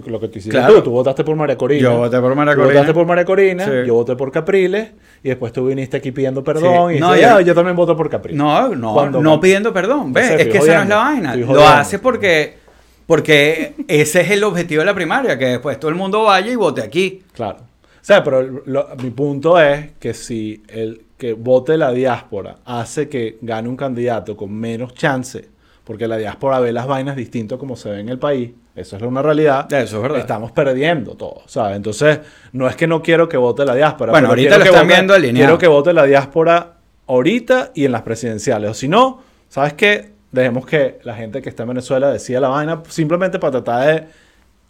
Speaker 2: lo que tú hiciste
Speaker 1: Claro.
Speaker 2: tú, tú votaste por María Corina.
Speaker 1: Yo voté por María
Speaker 2: Tú
Speaker 1: Corina.
Speaker 2: votaste por María Corina,
Speaker 1: Sí.
Speaker 2: yo voté por Capriles y después tú viniste aquí pidiendo perdón
Speaker 1: Sí.
Speaker 2: y
Speaker 1: No,
Speaker 2: dices,
Speaker 1: yo-
Speaker 2: "Ah, yo también voto por Capriles.
Speaker 1: No, no,
Speaker 2: Cuando-
Speaker 1: no pidiendo perdón. ¿ves? es que esa no es la vaina. Lo hace porque, porque ese es el objetivo de la primaria, que después todo el mundo vaya y vote aquí.
Speaker 2: Claro. O sea, pero lo- mi punto es que si el que vote la diáspora hace que gane un candidato con menos chance, porque la diáspora ve las vainas distinto como se ve en el país, eso es una realidad.
Speaker 1: Eso es verdad.
Speaker 2: Estamos perdiendo todo, ¿sabes? Entonces, no es que no quiero que vote la diáspora.
Speaker 1: Bueno, ahorita lo están
Speaker 2: vote-
Speaker 1: viendo alineado.
Speaker 2: Quiero que vote la diáspora ahorita y en las presidenciales. O si no, ¿sabes qué? Dejemos que la gente que está en Venezuela decida la vaina simplemente para tratar de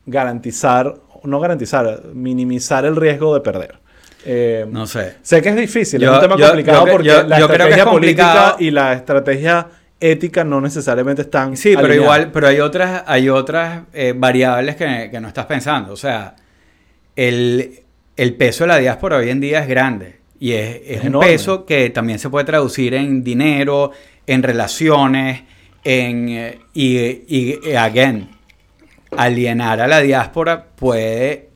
Speaker 2: garantizar, no garantizar, minimizar el riesgo de perder. Eh,
Speaker 1: No sé.
Speaker 2: Sé que es difícil,
Speaker 1: Yo-
Speaker 2: es un tema
Speaker 1: yo-
Speaker 2: complicado
Speaker 1: yo
Speaker 2: porque la
Speaker 1: es
Speaker 2: estrategia política y la estrategia ética no necesariamente están
Speaker 1: Sí, pero igual, pero hay otras, hay otras eh, variables que, que no estás pensando. O sea, el, el peso de la diáspora hoy en día es grande. Y es, es
Speaker 2: Es
Speaker 1: un
Speaker 2: enorme.
Speaker 1: peso que también se puede traducir en dinero, en relaciones, en eh, y, y, again, alienar a la diáspora puede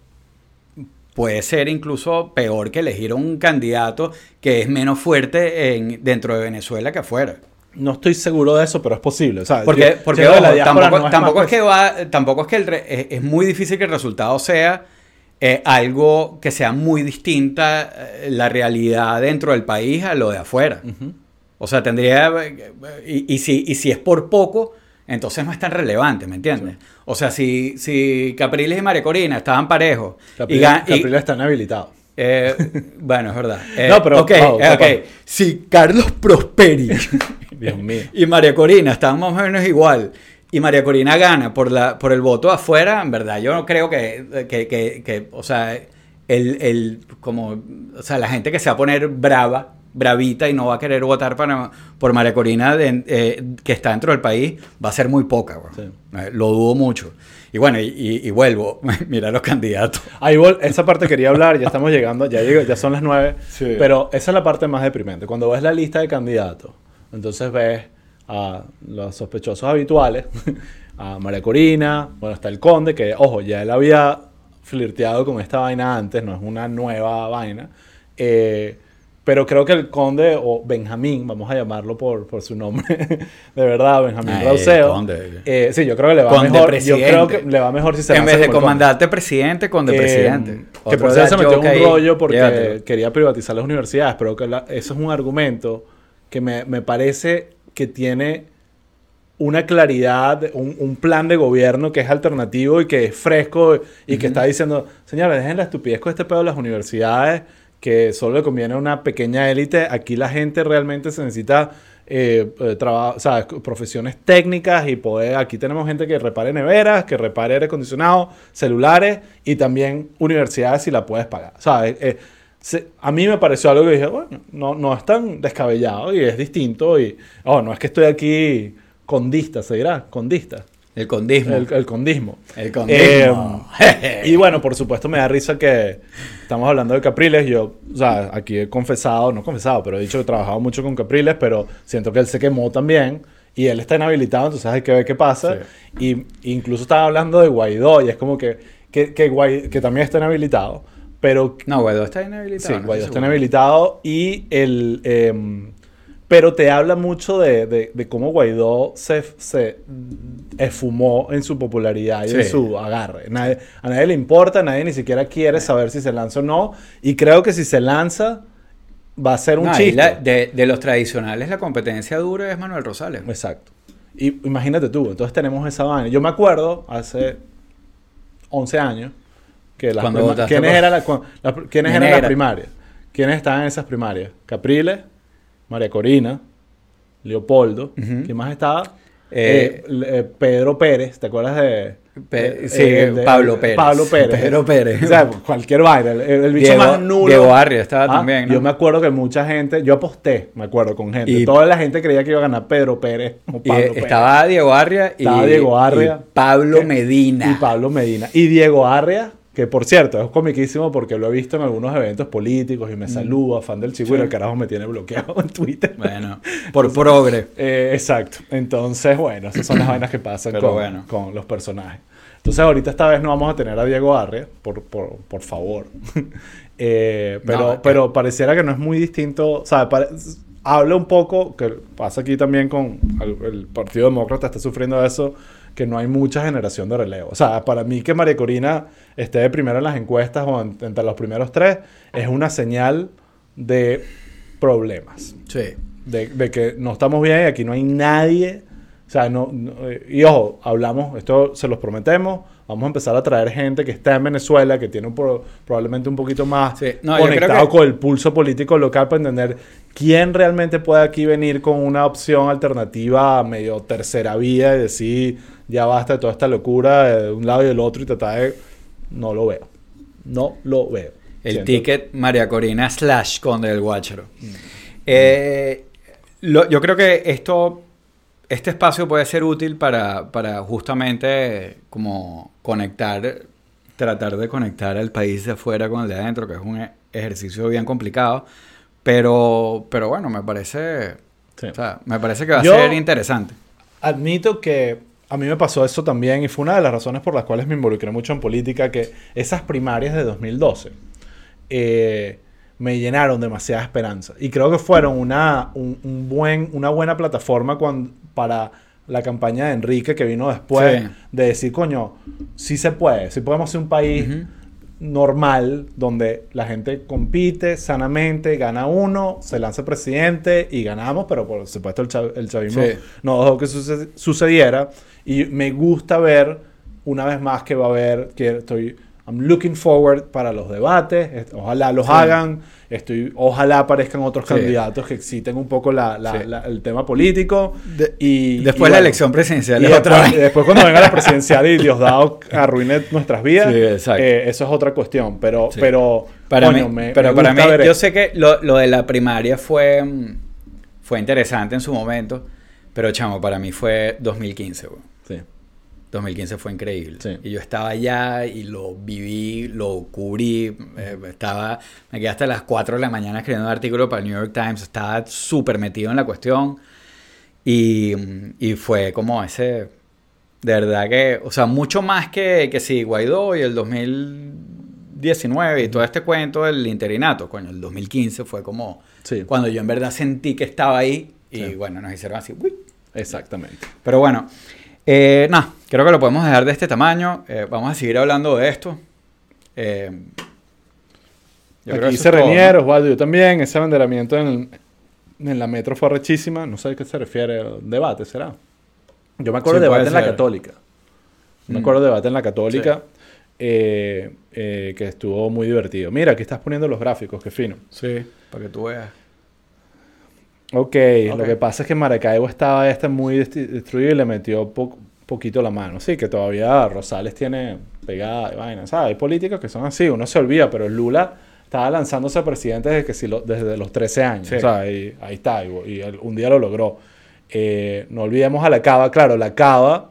Speaker 1: puede ser incluso peor que elegir un candidato que es menos fuerte en, dentro de Venezuela que afuera.
Speaker 2: No estoy seguro de eso, pero es posible. O sea,
Speaker 1: Porque,
Speaker 2: yo-
Speaker 1: ojo, tampoco,
Speaker 2: no es
Speaker 1: tampoco
Speaker 2: más
Speaker 1: es que va, tampoco es que el re- es, es muy difícil que el resultado sea eh, algo que sea muy distinta eh, la realidad dentro del país a lo de afuera. O sea, tendría y, y si, y si es por poco, entonces no es tan relevante, ¿me entiendes? O sea, si, si Capriles y María Corina estaban parejos
Speaker 2: Capriles,
Speaker 1: y-
Speaker 2: Capriles está inhabilitado.
Speaker 1: eh, bueno, es verdad. Eh, <laughs>
Speaker 2: No, pero-
Speaker 1: ok,
Speaker 2: oh,
Speaker 1: eh, ok.
Speaker 2: papá.
Speaker 1: Si Carlos Prosperi <laughs>
Speaker 2: Dios mío.
Speaker 1: y María Corina están más o menos igual y María Corina gana por, la, por el voto afuera, en verdad, yo no creo que, que, que- que, o sea, el, el, como, o sea, la gente que se va a poner brava, bravita y no va a querer votar para, por María Corina de- eh, que está dentro del país, va a ser muy poca.
Speaker 2: Sí.
Speaker 1: Eh, Lo dudo mucho. Y bueno, y, y- y vuelvo, <laughs> mira los candidatos.
Speaker 2: Ahí esa parte quería hablar, ya estamos llegando, ya, llego- ya son las nueve,
Speaker 1: Sí.
Speaker 2: pero esa es la parte más deprimente. Cuando ves la lista de candidatos, entonces ves a los sospechosos habituales, <laughs> a María Corina, bueno, está el Conde, que, ojo, ya él había flirteado con esta vaina antes, no es una nueva vaina, eh, pero creo que el Conde, o Benjamín, vamos a llamarlo por, por su nombre, <laughs> de verdad, Benjamín
Speaker 1: Ay,
Speaker 2: Rauseo,
Speaker 1: Conde.
Speaker 2: eh, sí, yo creo que le va
Speaker 1: Conde
Speaker 2: mejor, yo creo que le va mejor si se
Speaker 1: en vez de
Speaker 2: Conde.
Speaker 1: comandante presidente, con de
Speaker 2: Eh,
Speaker 1: presidente.
Speaker 2: Que por eso se metió en un
Speaker 1: ahí.
Speaker 2: rollo porque
Speaker 1: Llévatelo.
Speaker 2: quería privatizar las universidades, pero que la- eso es un argumento que me, me parece que tiene una claridad, un, un plan de gobierno que es alternativo y que es fresco y que está diciendo, señores, dejen la estupidez con este pedo de las universidades, que solo le conviene a una pequeña élite. Aquí la gente realmente se necesita eh, eh, o sea, profesiones técnicas y poder. Aquí tenemos gente que repare neveras, que repare aire acondicionado, celulares y también universidades si la puedes pagar. ¿Sabes? Eh, se- a mí me pareció algo que dije, bueno, no, no es tan descabellado y es distinto. Y, oh, no es que estoy aquí condista, se dirá, condista.
Speaker 1: El condismo.
Speaker 2: El, el condismo.
Speaker 1: El condismo.
Speaker 2: Eh, y bueno, por supuesto me da risa que estamos hablando de Capriles. Yo, o sea, aquí he confesado, no confesado, pero he dicho que he trabajado mucho con Capriles, pero siento que él se quemó también. Y él está inhabilitado, entonces hay que ver qué pasa. Y incluso estaba hablando de Guaidó, y es como que, que, que, que también está inhabilitado. Pero
Speaker 1: No, Guaidó está inhabilitado.
Speaker 2: Sí,
Speaker 1: no
Speaker 2: Guaidó está inhabilitado y el... em, pero te habla mucho de, de- de cómo Guaidó se, se esfumó en su popularidad y en su agarre. Nadie- a nadie le importa, nadie ni siquiera quiere saber si se lanza o no. Y creo que si se lanza, va a ser un
Speaker 1: No,
Speaker 2: chiste.
Speaker 1: la- de, de los tradicionales, la competencia dura es Manuel Rosales.
Speaker 2: Exacto. Y imagínate tú, entonces tenemos esa vaina. Yo me acuerdo hace 11 años que las ¿quiénes
Speaker 1: por-
Speaker 2: las- ¿quiénes
Speaker 1: ¿Quién
Speaker 2: eran las
Speaker 1: era?
Speaker 2: primarias? ¿Quiénes estaban en esas primarias? Capriles, María Corina, Leopoldo,
Speaker 1: Ujú.
Speaker 2: ¿quién más estaba?
Speaker 1: Eh,
Speaker 2: Eh, eh, Pedro Pérez, ¿te acuerdas de
Speaker 1: Pe-
Speaker 2: Eh,
Speaker 1: sí,
Speaker 2: de-
Speaker 1: Pablo Pérez.
Speaker 2: Pablo <laughs> Pérez.
Speaker 1: Pedro Pérez.
Speaker 2: O sea, cualquier vaina. El, el bicho
Speaker 1: Diego-
Speaker 2: más nulo.
Speaker 1: Diego Arria estaba
Speaker 2: Ah,
Speaker 1: también, ¿no?
Speaker 2: Yo me acuerdo que mucha gente, yo aposté, me acuerdo, con gente.
Speaker 1: Y-
Speaker 2: Toda la gente creía que iba a ganar Pedro Pérez o
Speaker 1: Y
Speaker 2: Pablo Pérez.
Speaker 1: estaba Diego Arria y,
Speaker 2: Estaba Diego Arria.
Speaker 1: y Pablo Medina.
Speaker 2: Y Pablo Medina. Y Diego Arria, que por cierto, es comiquísimo porque lo he visto en algunos eventos políticos y me saluda, fan del chico, y
Speaker 1: Mm. Sí.
Speaker 2: el carajo me tiene bloqueado <laughs> en Twitter.
Speaker 1: Bueno, por progre.
Speaker 2: Eh, exacto. Entonces, bueno, esas son las vainas que pasan con,
Speaker 1: bueno.
Speaker 2: con los personajes. Entonces, ahorita esta vez no vamos a tener a Diego Arria, por, por, por favor. <laughs> Eh, pero,
Speaker 1: No, eh.
Speaker 2: pero pareciera que no es muy distinto. O sea, habla un poco, que pasa aquí también con el, el Partido Demócrata, está sufriendo eso, que no hay mucha generación de relevo. O sea, para mí que María Corina esté de primero en las encuestas o en- entre los primeros tres, es una señal de problemas
Speaker 1: Sí.
Speaker 2: de, de que no estamos bien y aquí no hay nadie. O sea, no, no- y ojo, hablamos, esto se los prometemos, vamos a empezar a traer gente que está en Venezuela, que tiene un pro- probablemente un poquito más
Speaker 1: Sí, no,
Speaker 2: conectado
Speaker 1: que-
Speaker 2: con el pulso político local para entender quién realmente puede aquí venir con una opción alternativa medio tercera vía y decir, ya basta de toda esta locura de un lado y del otro y tratar de... No lo veo. No lo veo.
Speaker 1: El
Speaker 2: Siento-
Speaker 1: ticket María Corina slash Conde del Guácharo. Eh, lo- yo creo que esto, este espacio puede ser útil para, para justamente como conectar, tratar de conectar al país de afuera con el de adentro, que es un ejercicio bien complicado. Pero, pero bueno, me parece,
Speaker 2: Sí.
Speaker 1: o sea, me parece que va a ser interesante.
Speaker 2: Admito que a mí me pasó eso también y fue una de las razones por las cuales me involucré mucho en política, que esas primarias de 2012 eh, me llenaron demasiada esperanza. Y creo que fueron una, un, un buen, una buena plataforma para la campaña de Enrique que vino después
Speaker 1: Sí.
Speaker 2: de decir, coño, sí se puede, sí podemos ser un país. Normal donde la gente compite sanamente, gana uno, se lanza presidente y ganamos, pero por supuesto el, chav- el chavismo
Speaker 1: Sí.
Speaker 2: no dejó que suce- sucediera. Y me gusta ver una vez más que va a haber, que estoy, I'm looking forward para los debates, ojalá los
Speaker 1: Sí.
Speaker 2: hagan, estoy, ojalá aparezcan otros
Speaker 1: Sí.
Speaker 2: candidatos que exciten un poco la- la-
Speaker 1: Sí.
Speaker 2: la- el tema político.
Speaker 1: De-
Speaker 2: y,
Speaker 1: Después
Speaker 2: y
Speaker 1: la
Speaker 2: bueno,
Speaker 1: elección presidencial
Speaker 2: y
Speaker 1: es otra
Speaker 2: después, cuando venga la <laughs> presidencial y Diosdado arruine nuestras vidas,
Speaker 1: Sí, exacto.
Speaker 2: eh, eso es otra cuestión. Pero, pero,
Speaker 1: Para
Speaker 2: coño,
Speaker 1: mí,
Speaker 2: me-
Speaker 1: pero
Speaker 2: me
Speaker 1: para mí,
Speaker 2: ver
Speaker 1: yo sé que lo, lo de la primaria fue, fue interesante en su momento, pero chamo, para mí fue 2015, weón.
Speaker 2: Sí.
Speaker 1: 2015 fue increíble.
Speaker 2: Sí.
Speaker 1: Y yo estaba allá y lo viví, lo cubrí. eh, estaba, me quedé hasta las 4 de la mañana escribiendo un artículo para el New York Times. Estaba súper metido en la cuestión. Y, y fue como ese. De verdad que. O sea, mucho más que, que si Guaidó y el 2019 y todo este cuento del interinato. Coño, el 2015 fue como.
Speaker 2: Sí.
Speaker 1: Cuando yo en verdad sentí que estaba ahí. Y
Speaker 2: Sí.
Speaker 1: bueno, nos hicieron así. uy,
Speaker 2: Exactamente.
Speaker 1: pero bueno, eh, nada, creo que lo podemos dejar de este tamaño. Eh, vamos a seguir hablando de esto. Eh, yo
Speaker 2: Aquí
Speaker 1: todo,
Speaker 2: Renier,
Speaker 1: ¿no?
Speaker 2: Osvaldo, yo también. Ese abanderamiento en, en la metro fue rechísima. No sé a qué se refiere. ¿Debate será? Yo me acuerdo
Speaker 1: Sí,
Speaker 2: de debate en la. Católica. Me acuerdo de debate en la Católica. eh, eh, que estuvo muy divertido. Mira, aquí estás poniendo los gráficos, qué fino.
Speaker 1: Sí, para que tú veas.
Speaker 2: Ok,
Speaker 1: Ok.
Speaker 2: lo que pasa es que Maracaibo estaba este muy destruido y le metió po- poquito la mano. Sí, que todavía Rosales tiene pegada y vaina. ¿Sabes? Hay políticos que son así, uno se olvida, pero Lula estaba lanzándose a presidente desde, que si lo- desde los 13 años.
Speaker 1: Sí.
Speaker 2: O sea, y ahí está, y, un día lo logró. Eh, no olvidemos a la Cava, claro, la Cava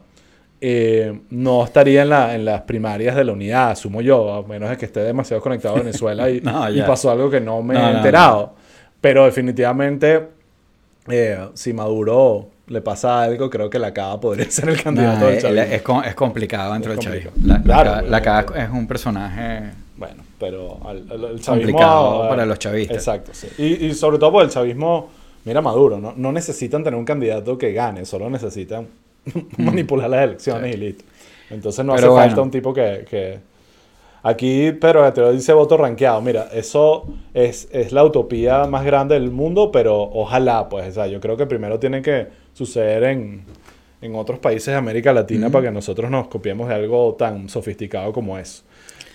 Speaker 2: eh, no estaría en, la, en las primarias de la unidad, asumo yo, a menos de que esté demasiado conectado a Venezuela y, <laughs>
Speaker 1: No,
Speaker 2: y
Speaker 1: ya.
Speaker 2: pasó algo que no me
Speaker 1: No,
Speaker 2: he
Speaker 1: no,
Speaker 2: enterado. Pero definitivamente, eh, si Maduro le pasa algo, creo que la Cava podría <laughs> ser el candidato
Speaker 1: Nah,
Speaker 2: del
Speaker 1: es,
Speaker 2: chavismo.
Speaker 1: es com- es complicado dentro
Speaker 2: Es
Speaker 1: del chavismo. La, la
Speaker 2: Claro,
Speaker 1: Ca- la Cava
Speaker 2: obviamente.
Speaker 1: es un personaje.
Speaker 2: Bueno, pero el chavismo...
Speaker 1: Complicado
Speaker 2: eh,
Speaker 1: para los chavistas.
Speaker 2: Exacto, sí. Y, y sobre todo porque el chavismo, mira Maduro, no, no necesitan tener un candidato que gane, solo necesitan <laughs> manipular las elecciones y listo. Entonces no.
Speaker 1: Pero
Speaker 2: hace
Speaker 1: bueno.
Speaker 2: falta un tipo que... que- Aquí, pero te lo dice voto rankeado. Mira, eso es, es la utopía más grande del mundo, pero ojalá, pues, o sea, yo creo que primero tiene que suceder en, en otros países de América Latina
Speaker 1: Ujú.
Speaker 2: para que nosotros nos copiemos de algo tan sofisticado como eso.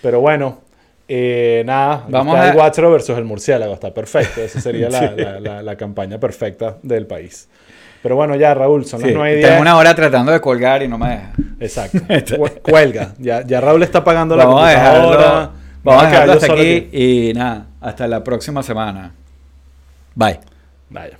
Speaker 2: Pero bueno, eh, nada,
Speaker 1: Vamos
Speaker 2: está
Speaker 1: a-
Speaker 2: el guachero versus el murciélago, está perfecto. Esa sería <laughs> la,
Speaker 1: Sí.
Speaker 2: la- la- la campaña perfecta del país. Pero bueno, ya Raúl, son
Speaker 1: Sí,
Speaker 2: las 9 y 10.
Speaker 1: tengo una hora tratando de colgar y no me deja.
Speaker 2: Exacto. <laughs> Cu- Cuelga. Ya, ya Raúl está pagando la
Speaker 1: Vamos a dejarlo,
Speaker 2: computadora.
Speaker 1: vamos a dejarlo hasta
Speaker 2: solo
Speaker 1: aquí y nada, hasta la próxima semana. Bye.
Speaker 2: Vaya.